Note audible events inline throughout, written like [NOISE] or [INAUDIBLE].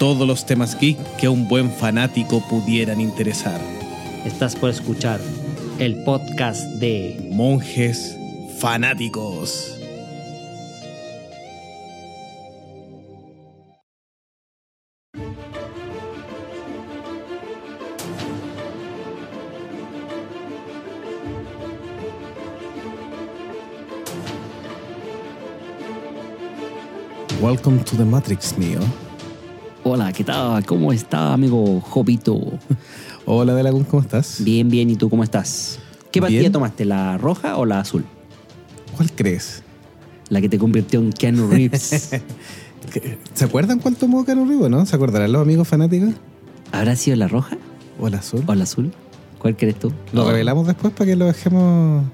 Todos los temas geek que a un buen fanático pudieran interesar. Estás por escuchar el podcast de Monjes fanáticos. Welcome to the Matrix, mío. Hola, ¿qué tal? ¿Cómo está, amigo Jovito? Hola, Delagún, ¿cómo estás? Bien, bien, ¿y tú cómo estás? ¿Qué pastilla Bien. tomaste, la roja o la azul? ¿Cuál crees? La que te convirtió en Keanu Reeves. ¿Qué- [LAUGHS] ¿Se acuerdan cuál tomó Caro Ribo, no? ¿Se acordarán los amigos fanáticos? ¿Habrá sido la roja ¿O el azul? o la azul? ¿Cuál crees tú? ¿Lo revelamos después para que lo dejemos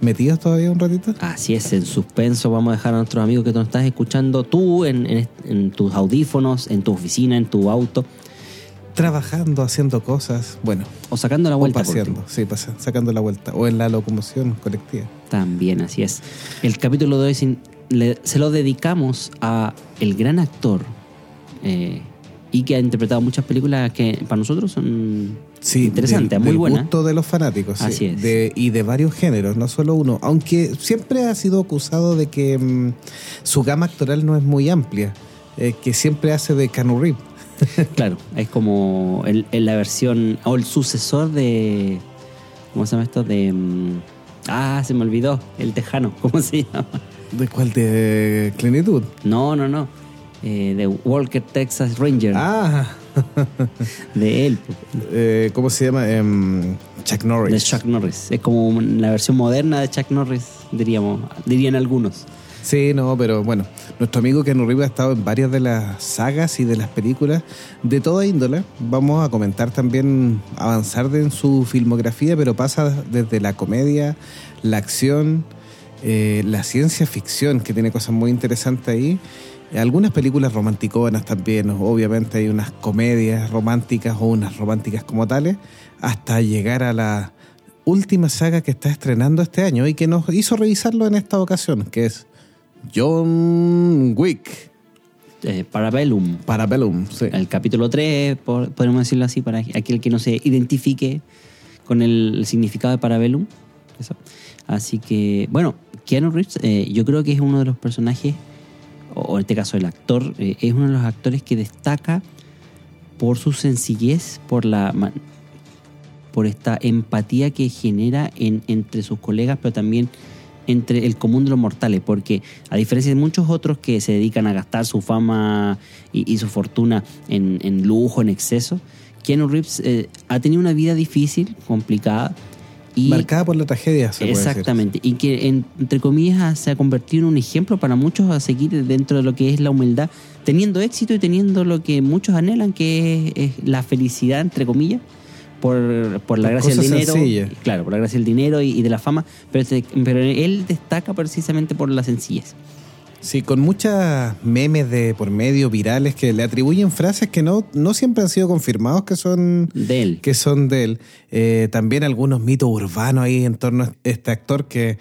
metidos todavía un ratito? Así es, en suspenso vamos a dejar a nuestros amigos que nos estás escuchando tú en, en- en tus audífonos, en tu oficina, en tu auto Trabajando, haciendo cosas, bueno, o sacando la o vuelta. por paseando, sí, pasa- sacando la vuelta, o en la locomoción colectiva. ti. También, así es. El capítulo de hoy sin- le- se lo dedicamos a el gran actor eh, y que ha interpretado muchas películas que para nosotros son Sí, interesantes, del- muy del buenas. gusto de los fanáticos, sí, Así es. de- y de varios géneros, no solo uno. Aunque siempre ha sido acusado de que mm, su gama actoral no es muy amplia, eh, que siempre hace de Canu Reeves. [LAUGHS] Claro, es como el, el- la versión o el sucesor de. ¿Cómo se llama esto? De. mm, ah, se me olvidó. El tejano. [LAUGHS] ¿Cómo se llama? ¿De cuál? De Eastwood. No, no, no. Eh, de Walker Texas Ranger. Ah, De él. eh, ¿cómo se llama? Em, Chuck Norris. De Chuck Norris. Es como la versión moderna de Chuck Norris, diríamos. Dirían algunos. Sí, no, pero bueno, nuestro amigo Keanu Reeves ha estado en varias de las sagas y de las películas de toda índole. Vamos a comentar también, avanzar en su filmografía, pero pasa desde la comedia, la acción, eh, la ciencia ficción, que tiene cosas muy interesantes ahí. Algunas películas romanticonas también, obviamente hay unas comedias románticas o unas románticas como tales, hasta llegar a la última saga que está estrenando este año y que nos hizo revisarlo en esta ocasión, que es John Wick, Eh, Parabellum. Parabellum. sí. El capítulo 3, por- podemos decirlo así, para aquel que no se identifique con el, el significado de Parabellum. Eso. Así que, bueno, Keanu Reeves, eh, yo creo que es uno de los personajes, o en este caso el actor, eh, es uno de los actores que destaca por su sencillez, por la por esta empatía que genera en- entre sus colegas, pero también entre el común de los mortales, porque a diferencia de muchos otros que se dedican a gastar su fama y, y su fortuna en, en lujo, en exceso, Keanu Reeves eh, ha tenido una vida difícil, complicada, y Marcada por la tragedia, se puede decir. Exactamente, y que en- entre comillas se ha convertido en un ejemplo para muchos a seguir dentro de lo que es la humildad, teniendo éxito y teniendo lo que muchos anhelan, que es, es la felicidad, entre comillas, por, por la Por gracia del dinero. Claro, por la gracia del dinero y, y de la fama, pero, pero él destaca precisamente por la sencillez. Sí, con muchas memes de por medio virales que le atribuyen frases que no, no siempre han sido confirmados que son De él. que son de él. Eh, también algunos mitos urbanos ahí en torno a este actor que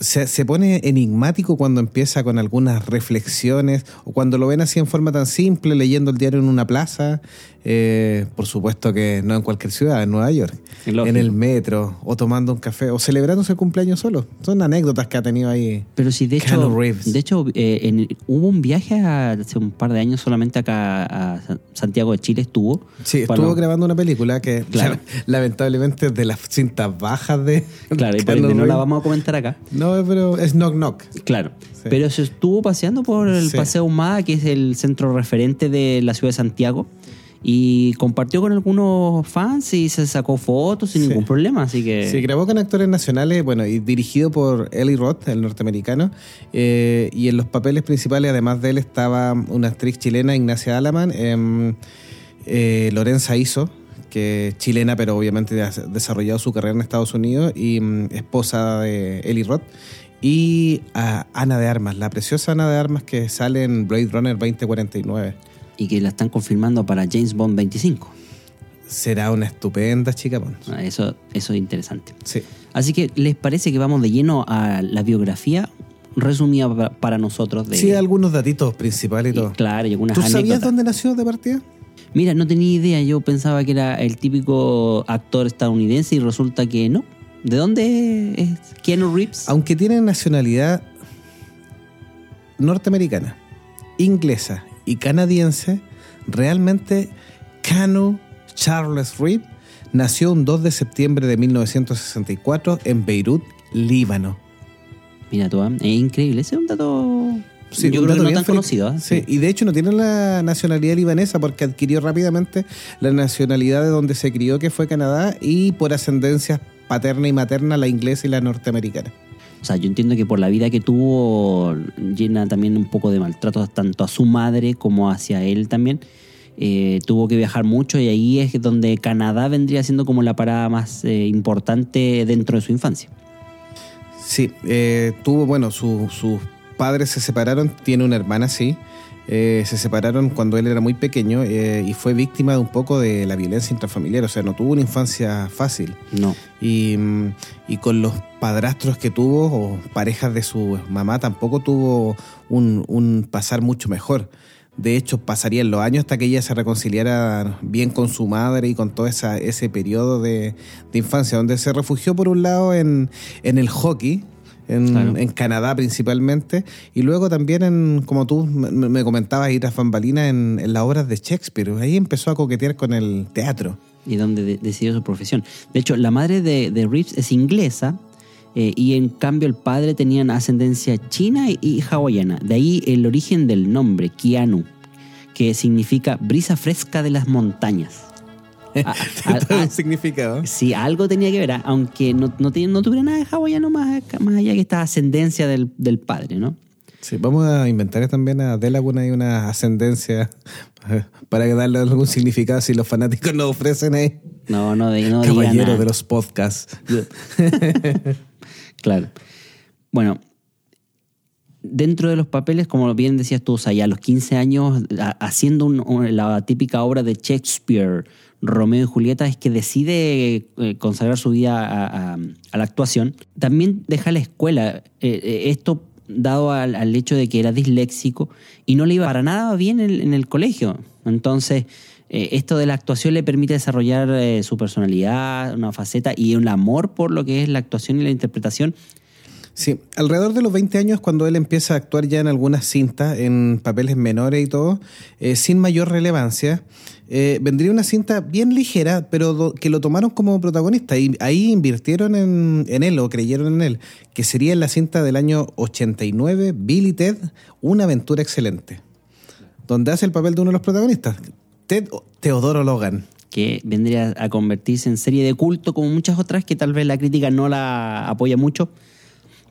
se, se pone enigmático cuando empieza con algunas reflexiones o cuando lo ven así en forma tan simple, leyendo el diario en una plaza. Eh, por supuesto que no en cualquier ciudad, en Nueva York. Lógico. En el metro, o tomando un café, o celebrándose el cumpleaños solo. Son anécdotas que ha tenido ahí. Pero sí, de hecho, de hecho eh, en- hubo un viaje hace un par de años solamente acá a Sa- Santiago de Chile, estuvo. Sí, estuvo grabando una película que Claro. [LAUGHS] lamentablemente es de las cintas bajas de. Claro, y por ende no la vamos a comentar acá. No, pero es Knock Knock. Claro. Sí. Pero se estuvo paseando por el Sí. Paseo Humada, que es el centro referente de la ciudad de Santiago. Y compartió con algunos fans y se sacó fotos sin Sí. ningún problema. Así que. Sí, grabó con actores nacionales, bueno, y dirigido por Eli Roth, el norteamericano. eh, y en los papeles principales, además de él, estaba una actriz chilena, Ignacia Alaman. em, eh, Lorenza Iso, que es chilena, pero obviamente ha desarrollado su carrera en Estados Unidos, y mm, esposa de Eli Roth. Y a Ana de Armas, la preciosa Ana de Armas que sale en Blade Runner 2049. Y que la están confirmando para James Bond 25. Será una estupenda chica Bond. Ah, Eso, eso es interesante. Sí. Así que, ¿les parece que vamos de lleno a la biografía resumida pa- para nosotros? De, Sí, algunos datitos principales y y todo. claro, y algunas ¿Tú sabías dónde nació de partida? Mira, no tenía idea. Yo pensaba que era el típico actor estadounidense y resulta que no. ¿De dónde es Keanu Reeves? Aunque tiene nacionalidad norteamericana, inglesa y canadiense, realmente Canu Charles Reeve nació un 2 de septiembre de 1964 en Beirut, Líbano. Mira tú, ¿eh? es increíble. Ese es un dato. Sí, yo creo que no tan conocido. ¿eh? Sí, y de hecho no tiene la nacionalidad libanesa porque adquirió rápidamente la nacionalidad de donde se crió, que fue Canadá, y por ascendencia paterna y materna la inglesa y la norteamericana. O sea, yo entiendo que por la vida que tuvo, llena también un poco de maltrato tanto a su madre como hacia él también. Eh, tuvo que viajar mucho y ahí es donde Canadá vendría siendo como la parada más eh, importante dentro de su infancia. Sí, eh, tuvo, bueno, su- sus padres se separaron, tiene una hermana, sí. Eh, se separaron cuando él era muy pequeño eh, y fue víctima de un poco de la violencia intrafamiliar, o sea, no tuvo una infancia fácil. No. Y, mm, y con los padrastros que tuvo o parejas de su mamá tampoco tuvo un, un pasar mucho mejor. De hecho, pasarían los años hasta que ella se reconciliara bien con su madre y con todo esa, ese periodo de, de infancia, donde se refugió por un lado en, en el hockey, en, Claro. en Canadá principalmente, y luego también en, como tú me, me comentabas, ir a Bambalinas en, en las obras de Shakespeare. Ahí empezó a coquetear con el teatro. y donde de- decidió su profesión. De hecho, la madre de, de Reeves es inglesa eh, y en cambio el padre tenía ascendencia china y, hawaiana. De ahí el origen del nombre, Keanu, que significa brisa fresca de las montañas. [LAUGHS] A- significado. Sí, algo tenía que ver, aunque no, no, no tuviera nada de hawaiano más, más allá que esta ascendencia del, del padre, ¿no? Sí, vamos a inventar también a Delaguna y una ascendencia eh, [LAUGHS] para darle algún significado si los fanáticos nos ofrecen ahí. No, no, de, no Caballero nada. de los podcasts. [LAUGHS] Claro. Bueno, dentro de los papeles, como bien decías tú, ya a los 15 años, haciendo un- la típica obra de Shakespeare, Romeo y Julieta, es que decide eh, consagrar su vida a, la actuación. También deja la escuela. Eh, eh, esto dado al, hecho de que era disléxico y no le iba para nada bien en, el colegio. Entonces, esto de la actuación le permite desarrollar su personalidad, una faceta y un amor por lo que es la actuación y la interpretación. Sí, alrededor de los 20 años, cuando él empieza a actuar ya en algunas cintas, en papeles menores y todo, eh, sin mayor relevancia, eh, vendría una cinta bien ligera, pero que lo tomaron como protagonista. Y ahí invirtieron en, él o creyeron en él, que sería la cinta del año 89, Bill y Ted, Una aventura excelente, donde hace el papel de uno de los protagonistas, Ted Teodoro Logan. que vendría a convertirse en serie de culto como muchas otras que tal vez la crítica no la apoya mucho,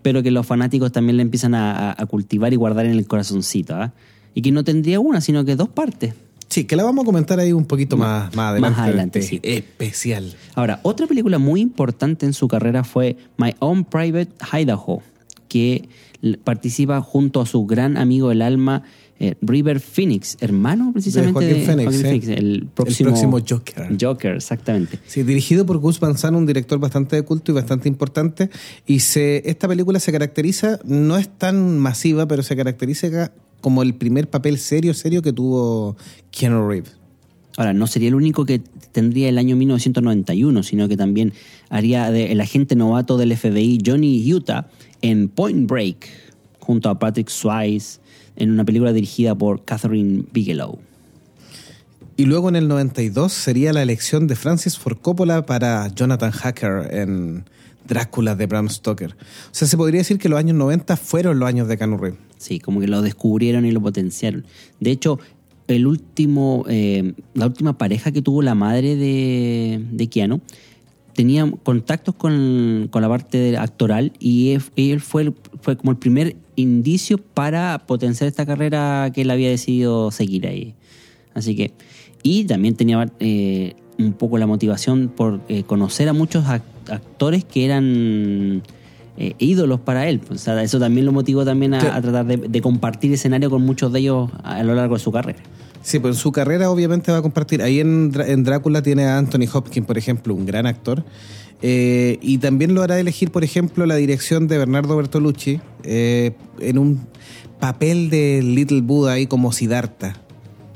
pero que los fanáticos también la empiezan a, a- a cultivar y guardar en el corazoncito. ¿ah? Y que no tendría una, sino que dos partes. Sí, que la vamos a comentar ahí un poquito más, más adelante. más adelante, en este sí. Especial. Ahora, otra película muy importante en su carrera fue My Own Private Idaho, que participa junto a su gran amigo del alma, eh, River Phoenix, hermano precisamente De Joaquin Phoenix, Joaquin el próximo, próximo Joker. Joker, exactamente. Sí, dirigido por Gus Van Sant, un director bastante de culto y bastante importante. Y se, esta película se caracteriza, no es tan masiva, pero se caracteriza como el primer papel serio, serio que tuvo Keanu Reeves. Ahora, no sería el único que tendría el año 1991, sino que también haría de el agente novato del FBI Johnny Utah en Point Break, junto a Patrick Swayze, en una película dirigida por Catherine Bigelow. Y luego en el 92 sería la elección de Francis Ford Coppola para Jonathan Hacker en Drácula de Bram Stoker. O sea, se podría decir que los años 90 fueron los años de Keanu Reeves. Sí, como que lo descubrieron y lo potenciaron. De hecho, el último, eh, la última pareja que tuvo la madre de, de Keanu tenía contactos con, con la parte actoral y él, él fue, fue como el primer indicio para potenciar esta carrera que él había decidido seguir ahí. Así que, Y también tenía eh, un poco la motivación por eh, conocer a muchos ac- actores que eran eh, ídolos para él. O sea, eso también lo motivó también a, tratar de, de compartir escenario con muchos de ellos a lo largo de su carrera. Sí, pues en su carrera obviamente va a compartir. Ahí en, en Drácula tiene a Anthony Hopkins, por ejemplo, un gran actor. Eh, y también lo hará elegir, por ejemplo, la dirección de Bernardo Bertolucci eh, en un papel de Little Buddha ahí como Siddhartha.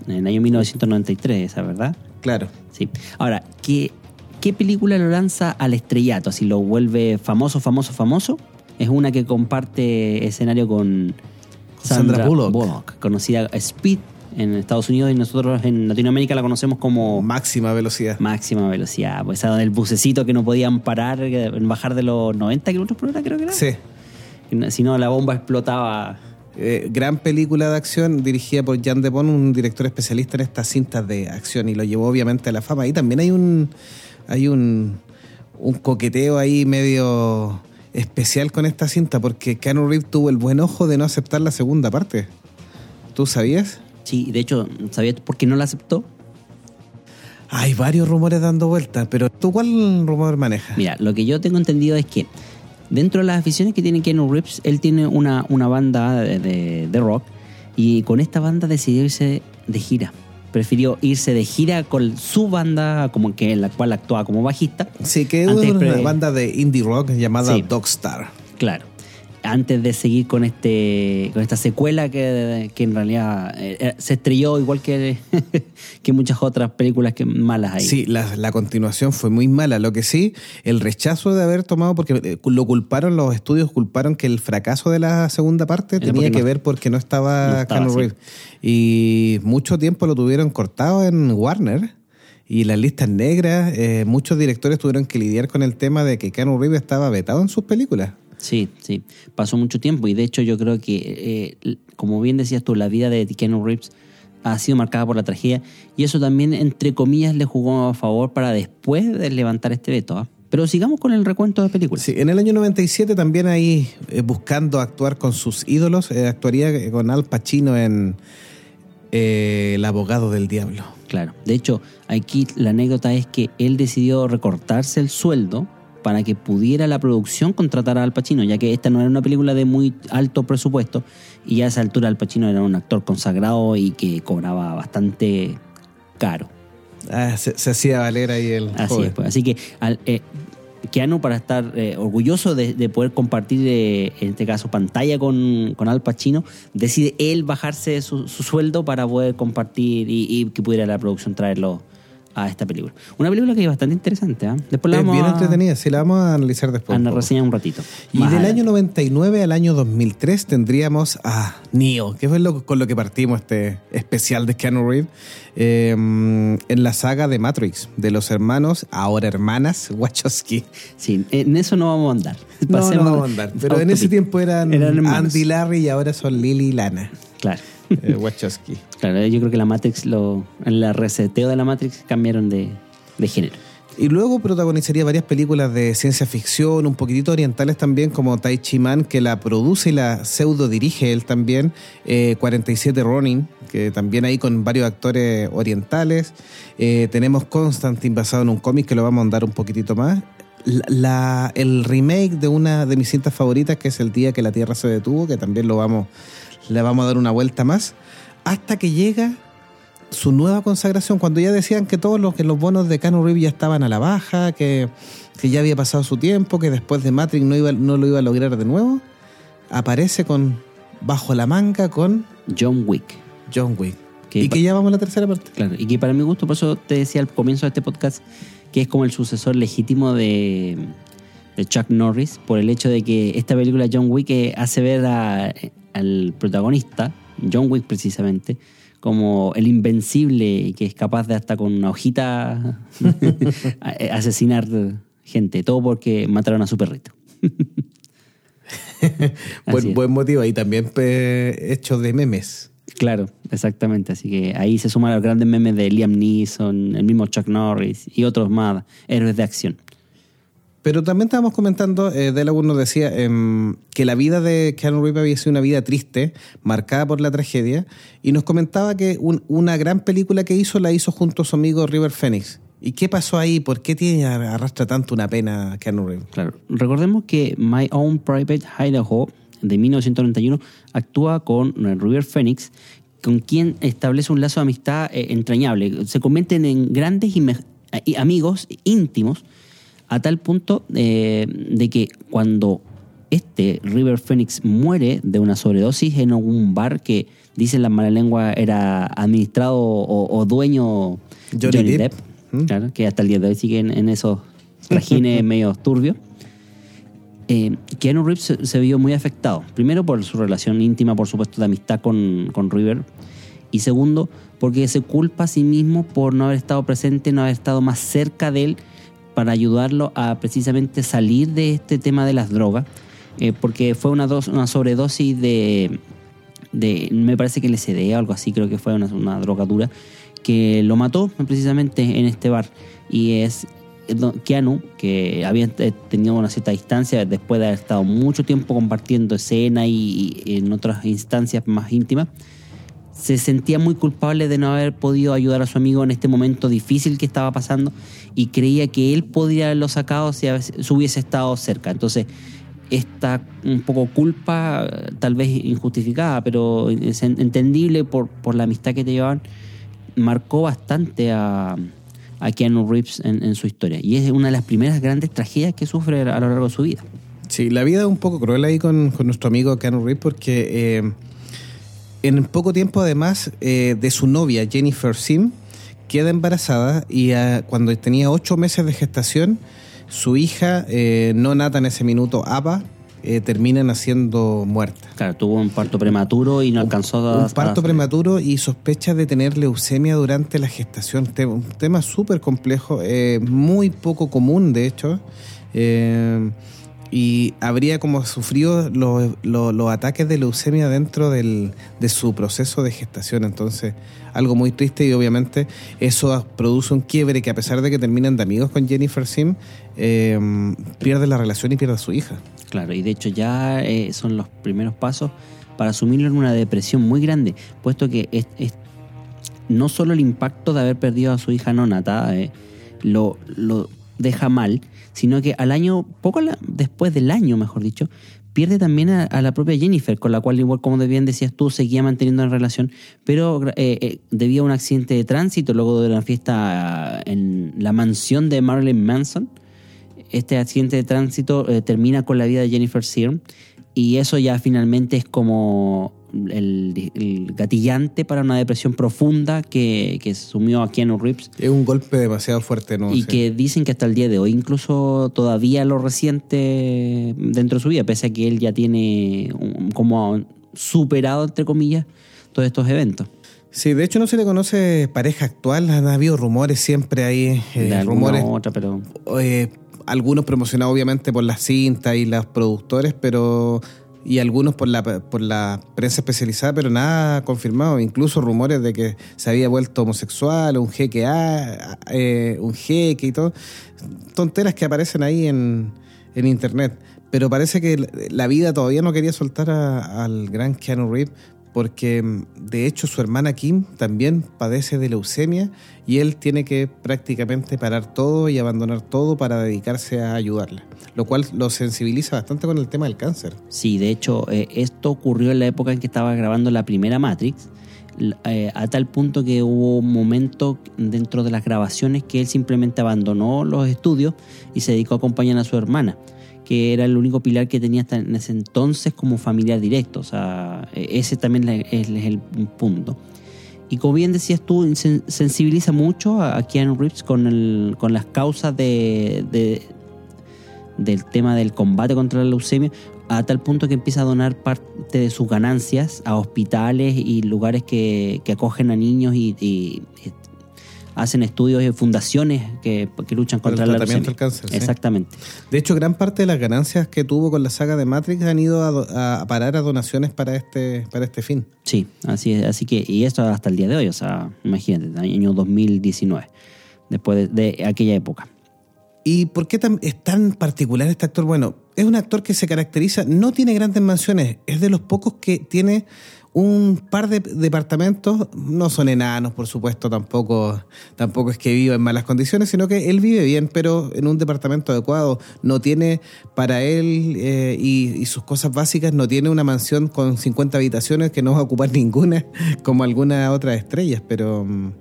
En el año 1993, esa verdad. Claro. Sí. Ahora, ¿qué, ¿qué película lo lanza al estrellato? Así lo vuelve famoso, famoso, famoso. Es una que comparte escenario con Sandra Bullock. conocida Speed en Estados Unidos y nosotros en Latinoamérica la conocemos como Máxima velocidad. máxima velocidad. Pues esa del bucecito que no podían parar, bajar de los 90 kilómetros por hora, creo que era. Sí. Si no, la bomba explotaba. Eh, gran película de acción dirigida por Jan de Bont, un director especialista en estas cintas de acción y lo llevó obviamente a la fama. Y también hay un hay un, un coqueteo ahí medio especial con esta cinta porque Keanu Reeves tuvo el buen ojo de no aceptar la segunda parte. ¿Tú sabías? Sí, de hecho, ¿sabías por qué no la aceptó? Hay varios rumores dando vueltas, pero ¿tú cuál rumor manejas? Mira, lo que yo tengo entendido es que dentro de las aficiones que tiene Keanu Reeves, él tiene una, una banda de, de- de rock y con esta banda decidió irse de gira. Prefirió irse de gira con su banda, como que en la cual actuaba como bajista. Sí, que es una pre- banda de indie rock llamada Sí. Dogstar. Claro. Antes de seguir con este con esta secuela que, que en realidad eh, eh, se estrelló igual que, [LAUGHS] que muchas otras películas que malas ahí. Sí, la, la continuación fue muy mala. Lo que sí, el rechazo de haber tomado, porque eh, lo culparon, los estudios culparon que el fracaso de la segunda parte Era tenía que no- ver porque no estaba, no estaba. Reeves. Y mucho tiempo lo tuvieron cortado en Warner. Y las listas negras, eh, muchos directores tuvieron que lidiar con el tema de que Keanu Reeves estaba vetado en sus películas. Sí, sí. Pasó mucho tiempo y de hecho yo creo que, eh, como bien decías tú, la vida de Keanu Reeves ha sido marcada por la tragedia y eso también, entre comillas, le jugó a favor para después de levantar este veto. ¿ah? Pero sigamos con el recuento de películas. Sí, en el año 97 también ahí eh, buscando actuar con sus ídolos, eh, actuaría con Al Pacino en eh, El abogado del diablo. Claro. De hecho, aquí la anécdota es que él decidió recortarse el sueldo para que pudiera la producción contratar a Al Pacino, ya que esta no era una película de muy alto presupuesto y ya a esa altura Al Pacino era un actor consagrado y que cobraba bastante caro. Ah, se, se hacía valer ahí el Así joven. es, pues. Así que al, eh, Keanu, para estar eh, orgulloso de, de poder compartir, eh, en este caso, pantalla con, con Al Pacino, decide él bajarse su, su sueldo para poder compartir y, y que pudiera la producción traerlo a esta película. Una película que es bastante interesante, ¿ah? Después la Es vamos bien a, entretenida, sí, la vamos a analizar después. a reseñar un ratito. Y del año 99 al año 2003 tendríamos a Neo, que fue lo, con lo que partimos este especial de Keanu Reeves, eh, en la saga de Matrix, de los hermanos, ahora hermanas, [LAUGHS] Wachowski. Sí, en eso no vamos a andar. No, no vamos a andar. Pero en ese tiempo eran, Eran. Andy Larry y ahora son Lily y Lana. Claro. Eh, Wachowski. Claro, yo creo que la Matrix, lo, en la reseteo de la Matrix cambiaron de, de género. Y luego protagonizaría varias películas de ciencia ficción, un poquitito orientales también, como Tai Chi Man, que la produce y la pseudo dirige él también. eh, 47 Ronin, que también ahí con varios actores orientales. Eh, tenemos Constantine basado en un cómic que lo vamos a andar un poquitito más. La, la- el remake de una de mis cintas favoritas, que es El día que la Tierra se detuvo, que también lo vamos, le vamos a dar una vuelta más. Hasta que llega su nueva consagración, cuando ya decían que todos los, que los bonos de Keanu Reeves ya estaban a la baja, que, que ya había pasado su tiempo, que después de Matrix no, iba, no lo iba a lograr de nuevo, aparece con bajo la manga con John Wick. John Wick. Que y que ya vamos a la tercera parte. Claro, y que para mi gusto, por eso te decía al comienzo de este podcast, que es como el sucesor legítimo de, de Chuck Norris, por el hecho de que esta película John Wick eh, hace ver a- al protagonista, John Wick precisamente, como el invencible y que es capaz de hasta con una hojita [LAUGHS] eh, asesinar gente, todo porque mataron a su perrito. [LAUGHS] Buen, buen motivo. Y también pe- hecho de memes. Claro, exactamente. Así que ahí se suman los grandes memes de Liam Neeson, el mismo Chuck Norris y otros más héroes de acción. Pero también estábamos comentando, eh, Delagun nos decía em, que la vida de Keanu Reeves había sido una vida triste, marcada por la tragedia, y nos comentaba que un- una gran película que hizo la hizo junto a su amigo River Phoenix. ¿Y qué pasó ahí? ¿Por qué tiene arrastra tanto una pena Keanu Reeves? Claro. Recordemos que My Own Private Idaho de 1991 actúa con eh, River Phoenix, con quien establece un lazo de amistad eh, entrañable. Se convierten en grandes y y amigos íntimos a tal punto eh, de que cuando este River Phoenix muere de una sobredosis en un bar que dicen la mala lengua era administrado o, o dueño Johnny Johnny, Depp. Depp, ¿Mm? claro, que hasta el día de hoy siguen en esos [LAUGHS] trajines medio turbios. Eh, Keanu Reeves se, se vio muy afectado. Primero por su relación íntima, por supuesto, de amistad con, con River. Y segundo, porque se culpa a sí mismo por no haber estado presente, no haber estado más cerca de él para ayudarlo a precisamente salir de este tema de las drogas. Eh, porque fue una, dos- una sobredosis de, de, me parece que LSD o algo así, creo que fue una, una droga dura, que lo mató precisamente en este bar. Y es do- Keanu, que había eh, tenido una cierta distancia después de haber estado mucho tiempo compartiendo escena y en otras instancias más íntimas, se sentía muy culpable de no haber podido ayudar a su amigo en este momento difícil que estaba pasando y creía que él podría haberlo sacado si hubiese estado cerca. Entonces, esta un poco culpa, tal vez injustificada, pero es en- entendible por, por la amistad que te llevaban, marcó bastante a, a Keanu Reeves en, en su historia. Y es una de las primeras grandes tragedias que sufre a lo largo de su vida. Sí, la vida es un poco cruel ahí con, con nuestro amigo Keanu Reeves porque eh, en poco tiempo además eh, de su novia Jennifer Sim queda embarazada y ah, cuando tenía ocho meses de gestación su hija eh, no nata en ese minuto Ava eh, termina naciendo muerta. Claro, tuvo un parto prematuro y no alcanzó a... Un parto a- prematuro y sospecha de tener leucemia durante la gestación. Un tema súper complejo, eh, muy poco común, de hecho. Eh, y habría como sufrido los, los- los ataques de leucemia dentro del- de su proceso de gestación. Entonces, algo muy triste y obviamente eso produce un quiebre que a pesar de que terminan de amigos con Jennifer Sim, eh, pierde la relación y pierde a su hija. Claro, y de hecho ya eh, son los primeros pasos para asumirlo en una depresión muy grande, puesto que es, es- no solo el impacto de haber perdido a su hija no nata eh, lo, lo deja mal, sino que al año, poco después del año, mejor dicho, pierde también a, a la propia Jennifer, con la cual, igual como bien decías tú, seguía manteniendo una relación, pero eh, eh, debido a un accidente de tránsito luego de una fiesta en la mansión de Marilyn Manson, este accidente de tránsito eh, termina con la vida de Jennifer Searle y eso ya finalmente es como el, el gatillante para una depresión profunda que, que sumió a Keanu Reeves Es un golpe demasiado fuerte, ¿no? y Sí. que dicen que hasta el día de hoy incluso todavía lo resiente dentro de su vida, pese a que él ya tiene un- como superado, entre comillas, todos estos eventos. Sí, de hecho no se le conoce pareja actual, han habido rumores siempre ahí, eh, rumores, otra, pero eh, algunos promocionados obviamente por las cintas y los productores, pero y algunos por la por la prensa especializada, pero nada confirmado, incluso rumores de que se había vuelto homosexual, un jeque ah, eh, un jeque y todo, tonteras que aparecen ahí en, en internet. Pero parece que la vida todavía no quería soltar a- al gran Keanu Reeves porque mm, de hecho su hermana Kim también padece de leucemia y él tiene que prácticamente parar todo y abandonar todo para dedicarse a ayudarla, lo cual lo sensibiliza bastante con el tema del cáncer. Sí, de hecho, eh, esto ocurrió en la época en que estaba grabando la primera Matrix, eh, a tal punto que hubo un momento dentro de las grabaciones que él simplemente abandonó los estudios y se dedicó a acompañar a su hermana, que era el único pilar que tenía hasta en ese entonces como familiar directo. O sea, eh, ese también es, el punto. Y como bien decías tú, sen- sensibiliza mucho a Keanu Reeves con, el- con las causas de, de- del tema del combate contra la leucemia, a tal punto que empieza a donar parte de sus ganancias a hospitales y lugares que, que acogen a niños y- y hacen estudios y fundaciones que, que luchan el contra la tratamiento leucemia. del cáncer, sí. Exactamente. De hecho, gran parte de las ganancias que tuvo con la saga de Matrix han ido a, do- a parar a donaciones para este, para este fin. Sí, así es. Así que, y esto hasta el día de hoy, o sea, imagínate, año 2019, después de, de aquella época. ¿Y por qué tan- es tan particular este actor? Bueno, es un actor que se caracteriza, no tiene grandes mansiones, es de los pocos que tiene un par de departamentos, no son enanos, por supuesto, tampoco, tampoco es que viva en malas condiciones, sino que él vive bien, pero en un departamento adecuado. No tiene para él eh, y, y sus cosas básicas, no tiene una mansión con 50 habitaciones que no va a ocupar [LAUGHS] ninguna, como algunas otras estrellas, pero... mm,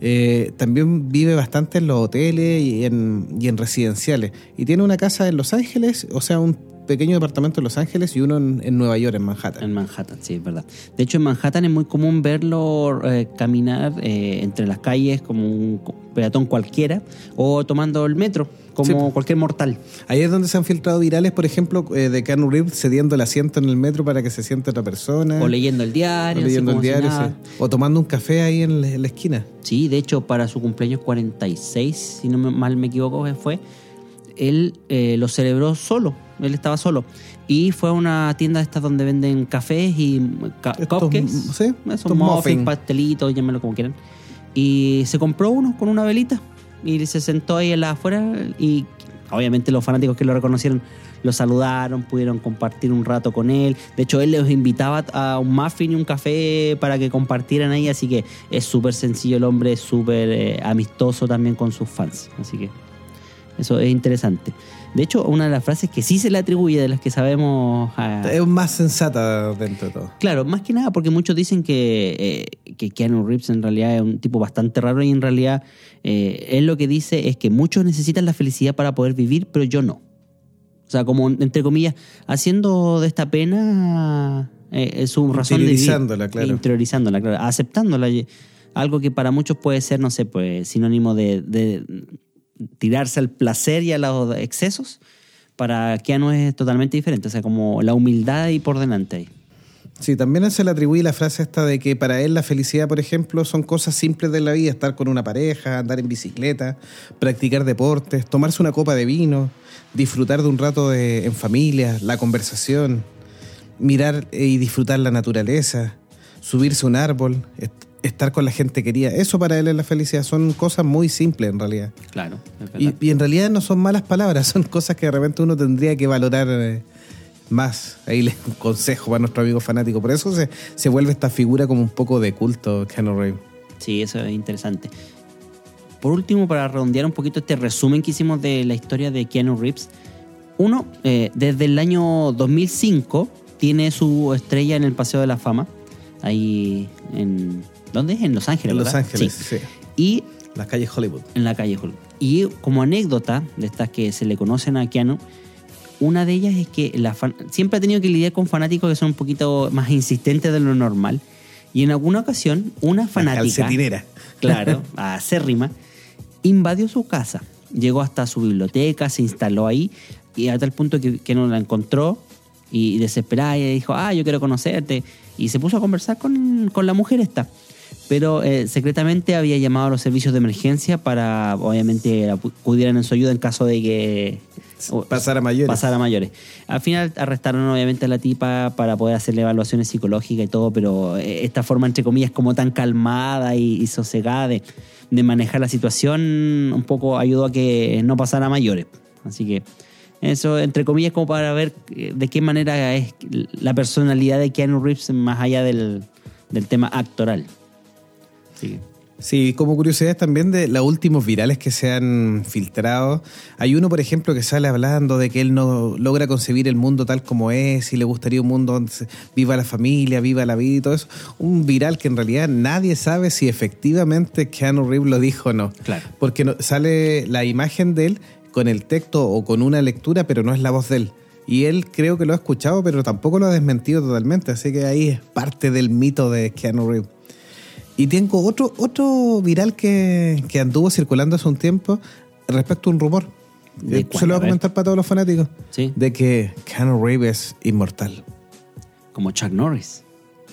eh, también vive bastante en los hoteles y en, y en residenciales. Y tiene una casa en Los Ángeles, o sea, un pequeño departamento en Los Ángeles y uno en, en Nueva York, en Manhattan. En Manhattan, sí, es verdad. De hecho, en Manhattan es muy común verlo eh, caminar eh, entre las calles como un peatón cualquiera o tomando el metro como Sí. cualquier mortal. Ahí es donde se han filtrado virales, por ejemplo, eh, de Keanu Reeves cediendo el asiento en el metro para que se siente otra persona. O leyendo el O diario. así leyendo el diario, sí. O tomando un café ahí en la, en la esquina. Sí, de hecho, para su cumpleaños 46, si no me- mal me equivoco, fue, él eh, lo celebró solo. Él estaba solo. Y fue a una tienda de estas donde venden cafés y ca- Estos, cupcakes. sí, Esos muffins, muffins. pastelitos, llámenlo como quieran. Y se compró uno con una velita. Y se sentó ahí en la afuera. Y obviamente los fanáticos que lo reconocieron lo saludaron, pudieron compartir un rato con él. De hecho, él les invitaba a un muffin y un café para que compartieran ahí. Así que es súper sencillo el hombre, es súper eh, amistoso también con sus fans. Así que eso es interesante. De hecho, una de las frases que sí se le atribuye, de las que sabemos a, Es más sensata dentro de todo. Claro, más que nada porque muchos dicen que, eh, que Keanu Reeves en realidad es un tipo bastante raro y en realidad eh, él lo que dice es que muchos necesitan la felicidad para poder vivir, pero yo no. O sea, como entre comillas, haciendo de esta pena eh, su razón de vivir. Interiorizándola, claro. Interiorizándola, claro. Aceptándola. Algo que para muchos puede ser, no sé, pues sinónimo de, de tirarse al placer y a los excesos. Para Keanu es totalmente diferente. O sea, como la humildad y por delante ahí. Sí, también se le atribuye la frase esta de que para él la felicidad, por ejemplo, son cosas simples de la vida, estar con una pareja, andar en bicicleta, practicar deportes, tomarse una copa de vino, disfrutar de un rato de- en familia, la conversación, mirar y disfrutar la naturaleza, subirse a un árbol, estar con la gente querida. Eso para él es la felicidad, son cosas muy simples en realidad. Claro, es Y, verdad. y en realidad no son malas palabras, [LAUGHS] son cosas que de repente uno tendría que valorar eh, más. Ahí les un consejo para nuestro amigo fanático. Por eso se, se vuelve esta figura como un poco de culto, Keanu Reeves. Sí, eso es interesante. Por último, para redondear un poquito este resumen que hicimos de la historia de Keanu Reeves, uno, eh, desde el año 2005 tiene su estrella en el Paseo de la Fama, ahí en... ¿Dónde es? En Los Ángeles. En Los. Ángeles, Sí. sí. Y Las calles Hollywood. en la calle Hollywood. Y como anécdota de estas que se le conocen a Keanu, una de ellas es que la fan- siempre ha tenido que lidiar con fanáticos que son un poquito más insistentes de lo normal. Y en alguna ocasión, una fanática, calcetinera. claro, [LAUGHS] acérrima, invadió su casa. Llegó hasta su biblioteca, se instaló ahí y a tal punto que, que no la encontró y desesperada ella dijo, ah, yo quiero conocerte. Y se puso a conversar con, con la mujer esta. Pero eh, secretamente había llamado a los servicios de emergencia para, obviamente, acudieran en su ayuda en caso de que o- Pasar a mayores. pasar a mayores. Al final arrestaron obviamente a la tipa para poder hacerle evaluaciones psicológicas y todo, pero eh, esta forma, entre comillas, como tan calmada y, y sosegada de, de manejar la situación, un poco ayudó a que no pasara a mayores. Así que eso, entre comillas, como para ver eh, de qué manera es la personalidad de Keanu Reeves más allá del, del tema actoral. Que, Sí, como curiosidades también de los últimos virales que se han filtrado. Hay uno, por ejemplo, que sale hablando de que él no logra concebir el mundo tal como es y le gustaría un mundo donde viva la familia, viva la vida y todo eso. Un viral que en realidad nadie sabe si efectivamente Keanu Reeves lo dijo o no. Claro. Porque no- sale la imagen de él con el texto o con una lectura, pero no es la voz de él. Y él creo que lo ha escuchado, pero tampoco lo ha desmentido totalmente. Así que ahí es parte del mito de Keanu Reeves. Y tengo otro, otro viral que, que anduvo circulando hace un tiempo respecto a un rumor. ¿De Eh? Se lo voy A comentar para todos los fanáticos. Sí. De que Keanu Reeves es inmortal. como Chuck Norris.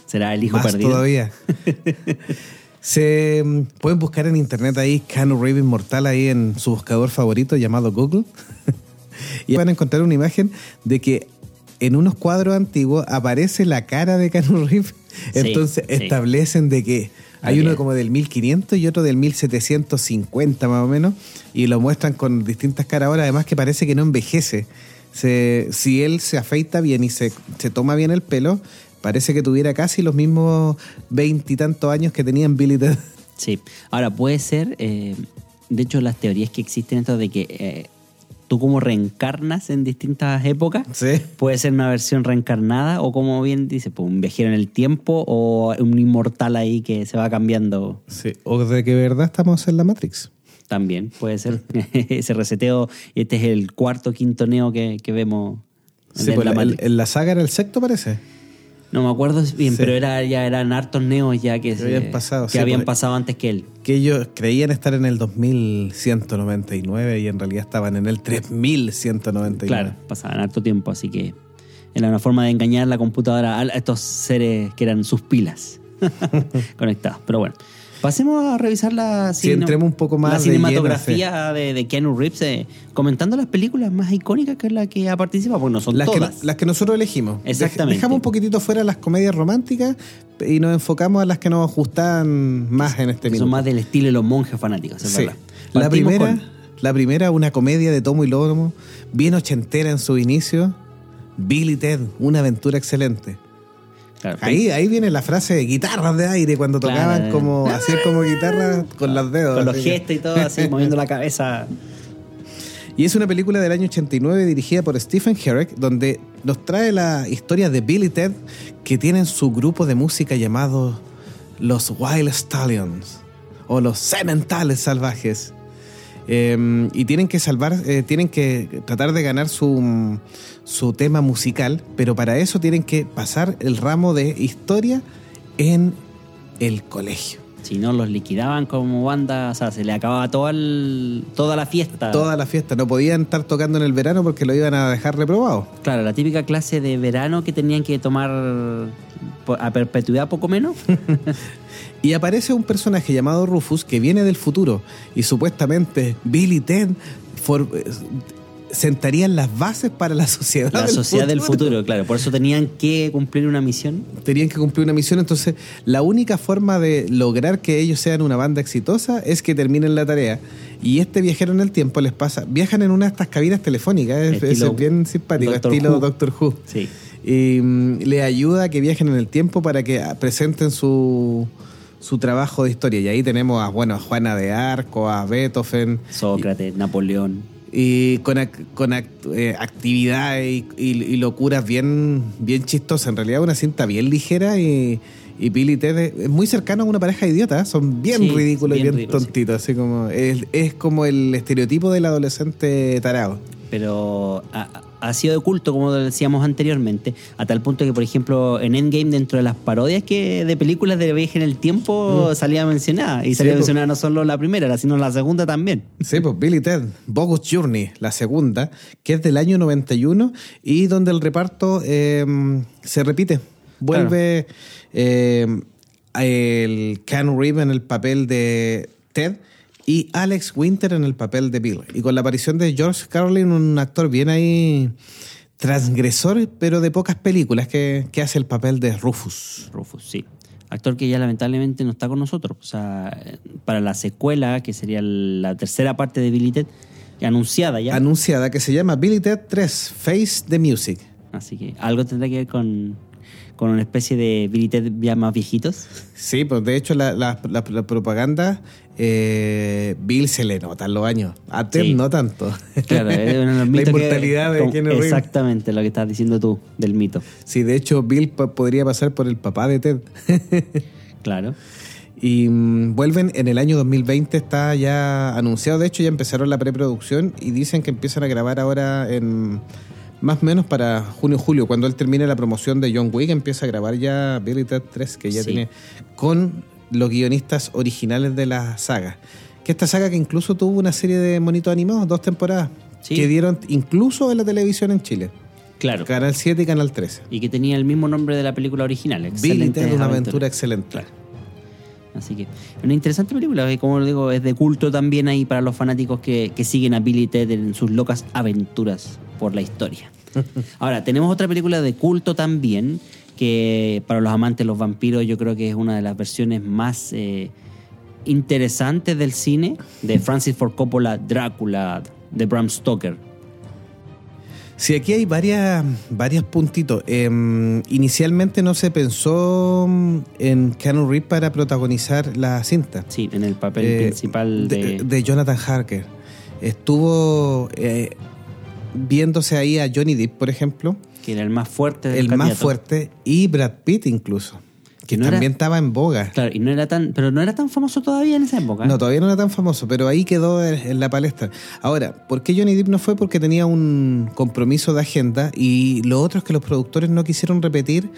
Será el hijo Más perdido. todavía. [LAUGHS] Se mm, pueden buscar en internet ahí Keanu Reeves inmortal ahí en su buscador favorito llamado Google. [LAUGHS] y van a encontrar una imagen de que en unos cuadros antiguos aparece la cara de Keanu Reeves. Sí, Entonces sí. establecen de que hay uno como del 1500 y otro del 1750 más o menos, y lo muestran con distintas caras ahora, además que parece que no envejece. Se- si él se afeita bien y se, se toma bien el pelo, parece que tuviera casi los mismos veintitantos años que tenían Billy Ted. Sí. Ahora, puede ser, eh, de hecho, las teorías que existen, esto de que eh, tú como reencarnas en distintas épocas, Sí. puede ser una versión reencarnada o como bien dice, pues, un viajero en el tiempo o un inmortal ahí que se va cambiando Sí, o de que verdad estamos en la Matrix. también, puede ser [LAUGHS] ese reseteo. Y este es el cuarto, quinto neo que, que vemos Sí, de pues la la- en la saga era el sexto, parece. No me acuerdo bien, Sí. pero era, ya eran hartos neos ya que, se- habían pasado, que sí, habían pues. pasado antes que él. Que ellos creían estar en el 2199 y en realidad estaban en el 3199. Claro, pasaban harto tiempo, así que era una forma de engañar la computadora a estos seres que eran sus pilas [LAUGHS] conectados. Pero bueno, pasemos a revisar la, Sí, cine- entremos un poco más la de cinematografía de, de Keanu Reeves, eh, comentando las películas más icónicas que es la que ha participado, porque no son Las que, todas. las que nosotros elegimos. Exactamente. Dejamos un poquitito fuera las comedias románticas y nos enfocamos a las que nos gustan más en este que minuto. son más del estilo de los monjes fanáticos, es Sí. verdad. La primera, con- la primera, una comedia de tomo y lomo, bien ochentera en su inicio. Billy Ted, una aventura excelente. Claro, Ahí, ahí viene la frase de guitarras de aire cuando Claro. tocaban como así como guitarra con los dedos. con los que- gestos y todo, así, [LAUGHS] moviendo la cabeza. Y es una película del año 89 dirigida por Stephen Herrick, donde nos trae la historia de Billy Ted, que tienen su grupo de música llamado los Wild Stallions o los Sementales Salvajes. Eh, y tienen que salvar, eh, tienen que tratar de ganar su, su tema musical, pero para eso tienen que pasar el ramo de historia en el colegio. Si no, los liquidaban como banda, o sea, se le acababa toda, el- toda la fiesta. Toda la fiesta, no podían estar tocando en el verano porque lo iban a dejar reprobado. Claro, la típica clase de verano que tenían que tomar a perpetuidad poco menos. [LAUGHS] Y aparece un personaje llamado Rufus que viene del futuro y supuestamente Billy Ted sentarían las bases para la sociedad. la sociedad del futuro, claro. Por eso tenían que cumplir una misión. Tenían que cumplir una misión, entonces la única forma de lograr que ellos sean una banda exitosa es que terminen la tarea. Y este viajero en el tiempo les pasa, viajan en una de estas cabinas telefónicas, es, Estilo es bien simpático, Doctor estilo Who. Doctor Who. Sí. y mm, le ayuda a que viajen en el tiempo para que presenten su, su trabajo de historia. Y ahí tenemos a, bueno, a Juana de Arco, a Beethoven, Sócrates, Napoleón. Y con, con eh, actividades y locuras bien, bien chistosas. En realidad una cinta bien ligera y, y Billy y Ted es es muy cercano a una pareja de idiotas. Son bien Sí, ridículos bien y bien sí. tontitos. Así como, es, es como el estereotipo del adolescente tarado. Pero ha, ha sido de culto, como decíamos anteriormente, a tal punto que, por ejemplo, en Endgame, dentro de las parodias que de películas de viaje en el tiempo, salía mencionada. Y salía mencionada no solo la primera, sino la segunda también. Sí, pues Billy Ted, Bogus Journey, la segunda, que es del año 91 y donde el reparto eh, se repite. Vuelve eh, el Ken Reeves en el papel de Ted y Alex Winter en el papel de Bill. Y con la aparición de George Carlin, un actor bien ahí transgresor, pero de pocas películas, que, que hace el papel de Rufus. Rufus, sí. Actor que ya lamentablemente no está con nosotros. O sea, para la secuela, que sería la tercera parte de Billy Ted, anunciada ya. Anunciada que se llama Billy Ted 3, Face the Music. Así que algo tendrá que ver con, con una especie de Billy Ted ya más viejitos. Sí, pues de hecho la, la- la- la propaganda, eh, Bill se le notan los años. A Ted Sí. no tanto. Claro, es uno de los la mitos que- inmortalidad de Reeves. Exactamente, lo que estás diciendo tú del mito. Sí, de hecho Bill po- podría pasar por el papá de Ted. [LAUGHS] Claro. y mm, vuelven en el año 2020, está ya anunciado. De hecho ya empezaron la preproducción y dicen que empiezan a grabar ahora en más o menos para junio julio, cuando él termine la promoción de John Wick, empieza a grabar ya Billy Ted 3, que ya Sí. tiene con los guionistas originales de la saga. Que esta saga que incluso tuvo una serie de monitos animados, dos temporadas, Sí. que dieron incluso en la televisión en Chile. Claro. Canal 7 y Canal 13. Y que tenía el mismo nombre de la película original. Billy Ted, una aventura excelente. Claro. Así que una interesante película, que como digo, es de culto también ahí para los fanáticos que, que siguen a Billy Ted en sus locas aventuras por la historia. [LAUGHS] Ahora, tenemos otra película de culto también, que para los amantes de los vampiros yo creo que es una de las versiones más eh, interesantes del cine, de Francis Ford Coppola, Drácula, de Bram Stoker. Sí, aquí hay varias, varios puntitos. Em, inicialmente no se pensó en Keanu Reeves para protagonizar la cinta. Sí, en el papel Eh, principal de... de Jonathan Harker. Estuvo eh, viéndose ahí a Johnny Depp, por ejemplo, que era el más fuerte del el más fuerte, y Brad Pitt incluso, que No era- también estaba en boga. Claro, y no era tan, pero no era tan famoso todavía en esa época. No, todavía no era tan famoso, pero ahí quedó en en la palestra. Ahora, ¿por qué Johnny Depp no fue? Porque tenía un compromiso de agenda y lo otro es que los productores no quisieron repetir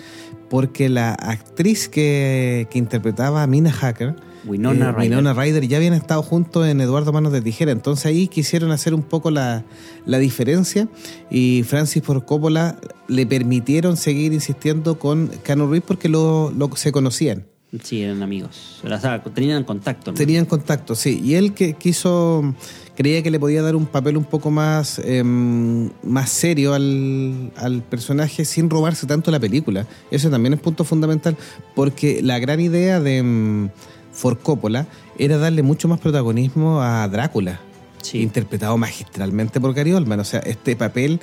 porque la actriz que, que interpretaba a Mina Hacker, Winona eh, Ryder. Winona Ryder, ya habían estado juntos en Eduardo Manos de Tijera. Entonces ahí quisieron hacer un poco la, la diferencia y Francis Ford Coppola le permitieron seguir insistiendo con Keanu Reeves porque lo, lo- se conocían. Sí, eran amigos. O sea, tenían contacto. ¿no? Tenían contacto, sí. Y él que quiso, creía que le podía dar un papel un poco más, em, más serio al, al personaje sin robarse tanto la película. Eso también es punto fundamental, porque la gran idea de Ford Coppola era darle mucho más protagonismo a Drácula, Sí. interpretado magistralmente por Gary Oldman. O sea, este papel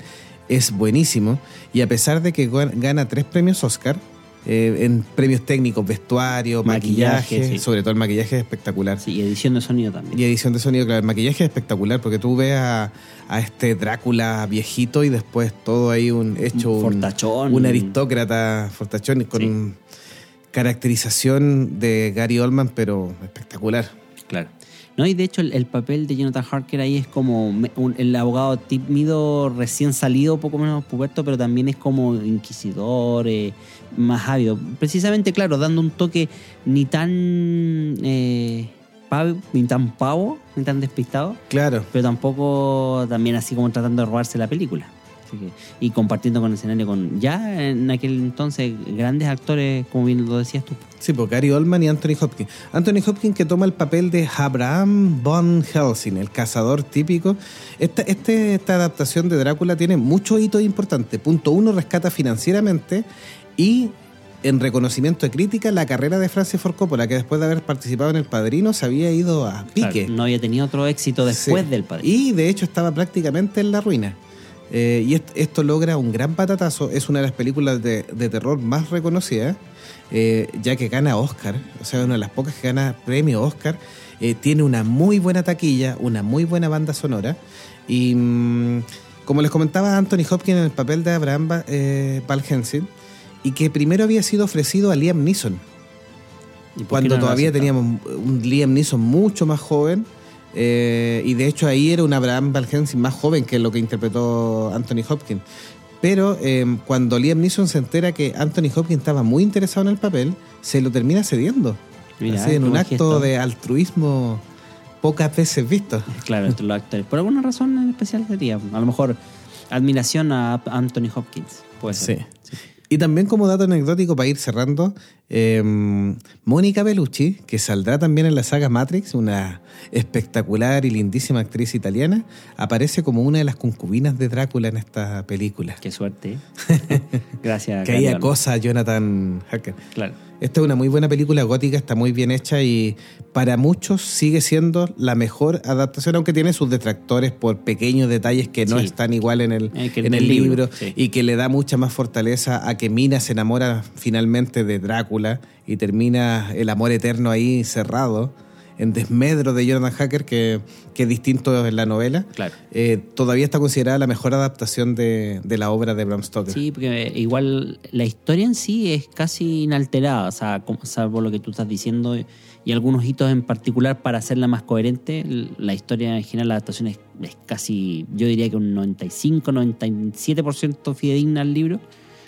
es buenísimo y a pesar de que gan- gana tres premios Oscar, eh, en premios técnicos, vestuario, Maquillaje, maquillaje, sí. sobre todo el maquillaje es espectacular. Sí, y edición de sonido también. Y edición de sonido, claro, el maquillaje es espectacular porque tú ves a, a este Drácula viejito y después todo ahí un hecho un, Fortachón. un aristócrata fortachón y con Sí. Caracterización de Gary Oldman, pero espectacular. Claro. No, y de hecho el, el papel de Jonathan Harker ahí es como un- el abogado tímido, recién salido, poco menos puberto, pero también es como inquisidor, eh, más ávido. Precisamente, claro, dando un toque ni tan eh, pavo, ni tan pavo, ni tan despistado, Claro. pero tampoco también así como tratando de robarse la película. Así que- y compartiendo con el escenario con ya en aquel entonces grandes actores, como bien lo decías tú. Sí, pues Gary Oldman y Anthony Hopkins. Anthony Hopkins que toma el papel de Abraham von Helsing, el cazador típico. Esta, este- esta adaptación de Drácula tiene muchos hitos importantes. Punto uno, rescata financieramente y en reconocimiento de crítica la carrera de Francis Ford Coppola, que después de haber participado en El Padrino se había ido a pique. Claro, no había tenido otro éxito después Sí. del padre. Y de hecho estaba prácticamente en la ruina. Eh, y est- esto logra un gran patatazo. Es una de las películas de, de terror más reconocidas, eh, ya que gana Oscar. O sea, una de las pocas que gana premio Oscar. Eh, tiene una muy buena taquilla, una muy buena banda sonora. Y mm, como les comentaba, Anthony Hopkins en el papel de Abraham Ba- Helsing, y que primero había sido ofrecido a Liam Neeson ¿Y por qué cuando no todavía teníamos un Liam Neeson mucho más joven. Eh, y de hecho ahí era un Abraham Van Helsing más joven que lo que interpretó Anthony Hopkins. Pero eh, cuando Liam Neeson se entera que Anthony Hopkins estaba muy interesado en el papel, se lo termina cediendo. Así, en un acto gesto. de altruismo pocas veces visto. Claro, entre los actores. Por alguna razón en especial sería. A lo mejor admiración a Anthony Hopkins. Puede ser. Sí. Y también como dato anecdótico para ir cerrando, eh, Mónica Bellucci, que saldrá también en la saga Matrix, una espectacular y lindísima actriz italiana, aparece como una de las concubinas de Drácula en esta película. Qué suerte. [LAUGHS] Gracias. Que ahí acosa a Jonathan Hacker. Claro. Esta es una muy buena película gótica, está muy bien hecha y para muchos sigue siendo la mejor adaptación, aunque tiene sus detractores por pequeños detalles que no Sí. están igual en el, Eh, en el el libro, libro, sí. y que le da mucha más fortaleza a que Mina se enamora finalmente de Drácula y termina el amor eterno ahí cerrado en desmedro de Jonathan Hacker, que, que es distinto en la novela. Claro. Eh, todavía está considerada la mejor adaptación de, de la obra de Bram Stoker. Sí, porque igual la historia en sí es casi inalterada, o sea, salvo lo que tú estás diciendo y algunos hitos en particular para hacerla más coherente. La historia en general, la adaptación es, es casi, yo diría que un 95-97% fidedigna al libro,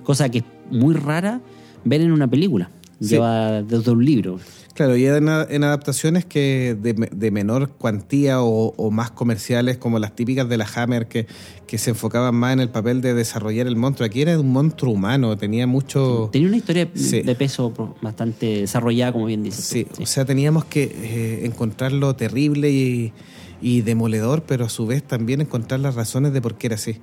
cosa que es muy rara ver en una película. Sí. Lleva desde un libro. Claro, y en, en adaptaciones que de, de menor cuantía o, o más comerciales, como las típicas de la Hammer, que, que se enfocaban más en el papel de desarrollar el monstruo. Aquí era un monstruo humano, tenía mucho... Tenía una historia Sí. de peso bastante desarrollada, como bien dices. Sí, o sea, teníamos que eh, encontrarlo terrible y, y demoledor, pero a su vez también encontrar las razones de por qué era así.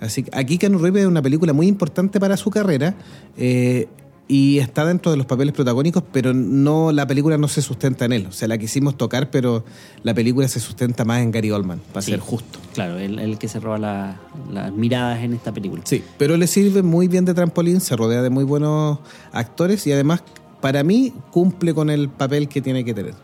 Así que aquí Keanu Reeves es una película muy importante para su carrera. eh, y está dentro de los papeles protagónicos, pero no la película no se sustenta en él. O sea, la quisimos tocar, pero la película se sustenta más en Gary Oldman, para Sí. ser justo. Claro, el, el que se roba la- las miradas en esta película. Sí, pero le sirve muy bien de trampolín, se rodea de muy buenos actores y además, para mí, cumple con el papel que tiene que tener.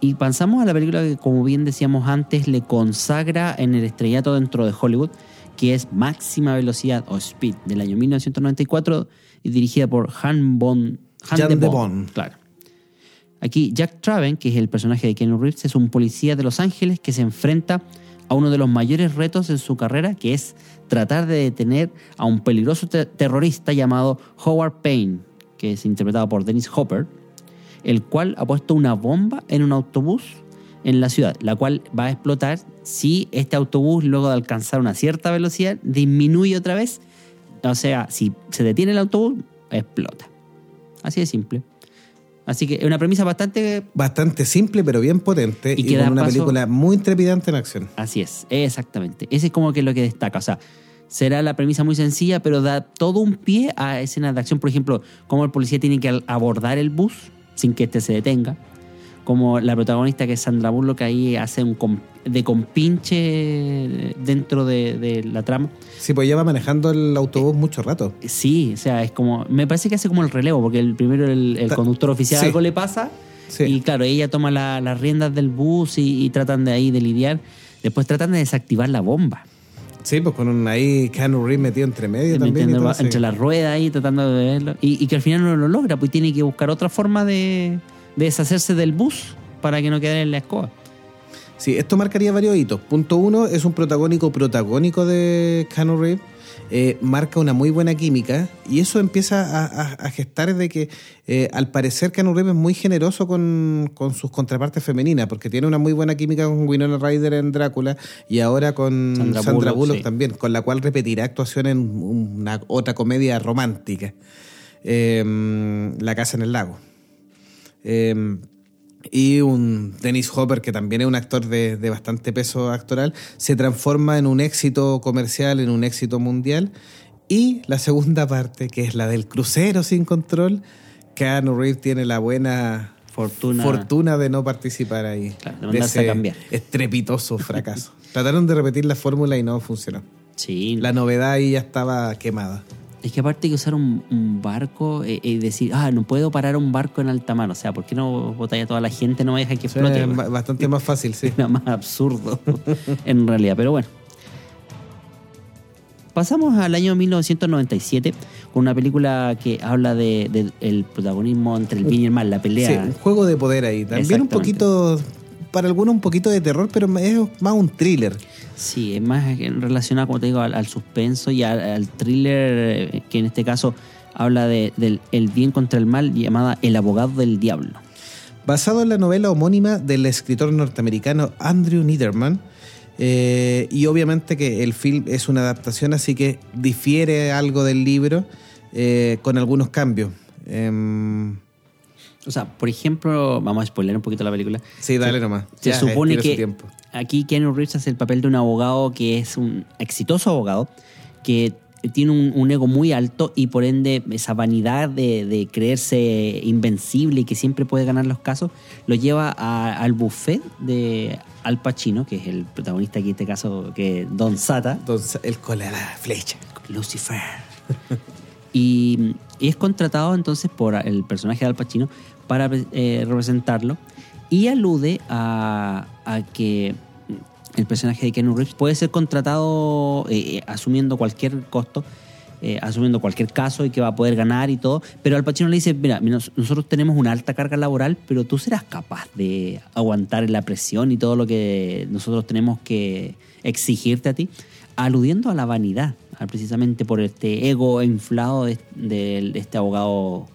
Y pasamos a la película que, como bien decíamos antes, le consagra en el estrellato dentro de Hollywood, que es Máxima Velocidad o Speed, del año 1994 y dirigida por Han Bon. Han Jan de Bon, Bon. Claro. Aquí Jack Traven, que es el personaje de Keanu Reeves, es un policía de Los Ángeles que se enfrenta a uno de los mayores retos en su carrera, que es tratar de detener a un peligroso te- terrorista llamado Howard Payne, que es interpretado por Dennis Hopper, el cual ha puesto una bomba en un autobús en la ciudad, la cual va a explotar si este autobús, luego de alcanzar una cierta velocidad, disminuye otra vez. O sea, si se detiene el autobús, explota. Así de simple. Así que es una premisa bastante... Bastante simple, pero bien potente Y y, con una paso- película muy trepidante en acción. Así es, exactamente. Ese es como que lo que destaca. O sea, será la premisa muy sencilla, pero da todo un pie a escenas de acción. Por ejemplo, cómo el policía tiene que abordar el bus sin que éste se detenga. Como la protagonista que es Sandra Bullock ahí hace un com- de compinche dentro de, de la trama. Sí, pues ella va manejando el autobús mucho rato. Sí, o sea, es como. Me parece que hace como el relevo, porque el primero el, conductor oficial sí. algo le pasa. Sí. Y claro, ella toma la- las riendas del bus y, y tratan de ahí de lidiar. Después tratan de desactivar la bomba. Sí, pues con un ahí Keanu Reeves metido entre medio también. y todo, entre las ruedas ahí tratando de verlo. Y, y que al final no lo logra, pues tiene que buscar otra forma de, de deshacerse del bus para que no quede en la escoba. Sí, esto marcaría varios hitos. Punto uno, es un protagónico protagónico de Keanu Reeves. Eh, marca una muy buena química y eso empieza a, a- a gestar de que eh, al parecer Keanu Reeves es muy generoso con, con sus contrapartes femeninas porque tiene una muy buena química con Winona Ryder en Drácula y ahora con Sandra Sandra, Bullock, Bullock, sí. también, con la cual repetirá actuación en una otra comedia romántica, eh, La casa en el lago. Eh, y un Dennis Hopper, que también es un actor de, de bastante peso actoral, se transforma en un éxito comercial, en un éxito mundial. Y la segunda parte, que es la del crucero sin control, Keanu Reeves tiene la buena Fortuna. fortuna de no participar ahí. Claro, de de mandarse a ese cambiar. estrepitoso [LAUGHS] fracaso. Trataron de repetir la fórmula y no funcionó. Sí. La novedad ahí ya estaba quemada. Es que aparte hay que usar un, un barco eh, y decir, ah, no puedo parar un barco en alta mar. O sea, ¿por qué no botáis a toda la gente? No me deja que explote. es ba- bastante más fácil, sí. [LAUGHS] Era más absurdo [LAUGHS] en realidad, pero bueno. Pasamos al año 1997 con una película que habla de, de el protagonismo entre el bien y el mal, la Sí, pelea. un juego de poder ahí. También un poquito, para algunos un poquito de terror, pero es más un thriller. Sí, es más relacionado, como te digo, al, al suspenso y al, al thriller, eh, que en este caso habla de, del el bien contra el mal, llamada El abogado del diablo. Basado en la novela homónima del escritor norteamericano Andrew Niederman. eh, y obviamente que el film es una adaptación, así que difiere algo del libro eh, con algunos cambios. Em, O sea, por ejemplo, vamos a spoiler un poquito la película. sí, dale Se- nomás. Se Ya, eh, supone que tiempo. aquí Keanu Reeves hace el papel de un abogado que es un exitoso abogado, que tiene un, un ego muy alto y por ende esa vanidad de, de creerse invencible y que siempre puede ganar los casos, lo lleva a- al buffet de Al Pacino, que es el protagonista aquí en este caso, que es Don Sata, Entonces, el con la flecha. Lucifer. [LAUGHS] y, y es contratado entonces por el personaje de Al Pacino para eh, representarlo y alude a, a que el personaje de Keanu Reeves puede ser contratado eh, asumiendo cualquier costo, eh, asumiendo cualquier caso y que va a poder ganar y todo, pero Al Pacino le dice, mira, nos- nosotros tenemos una alta carga laboral, pero tú serás capaz de aguantar la presión y todo lo que nosotros tenemos que exigirte a ti, aludiendo a la vanidad, precisamente por este ego inflado de- de este abogado.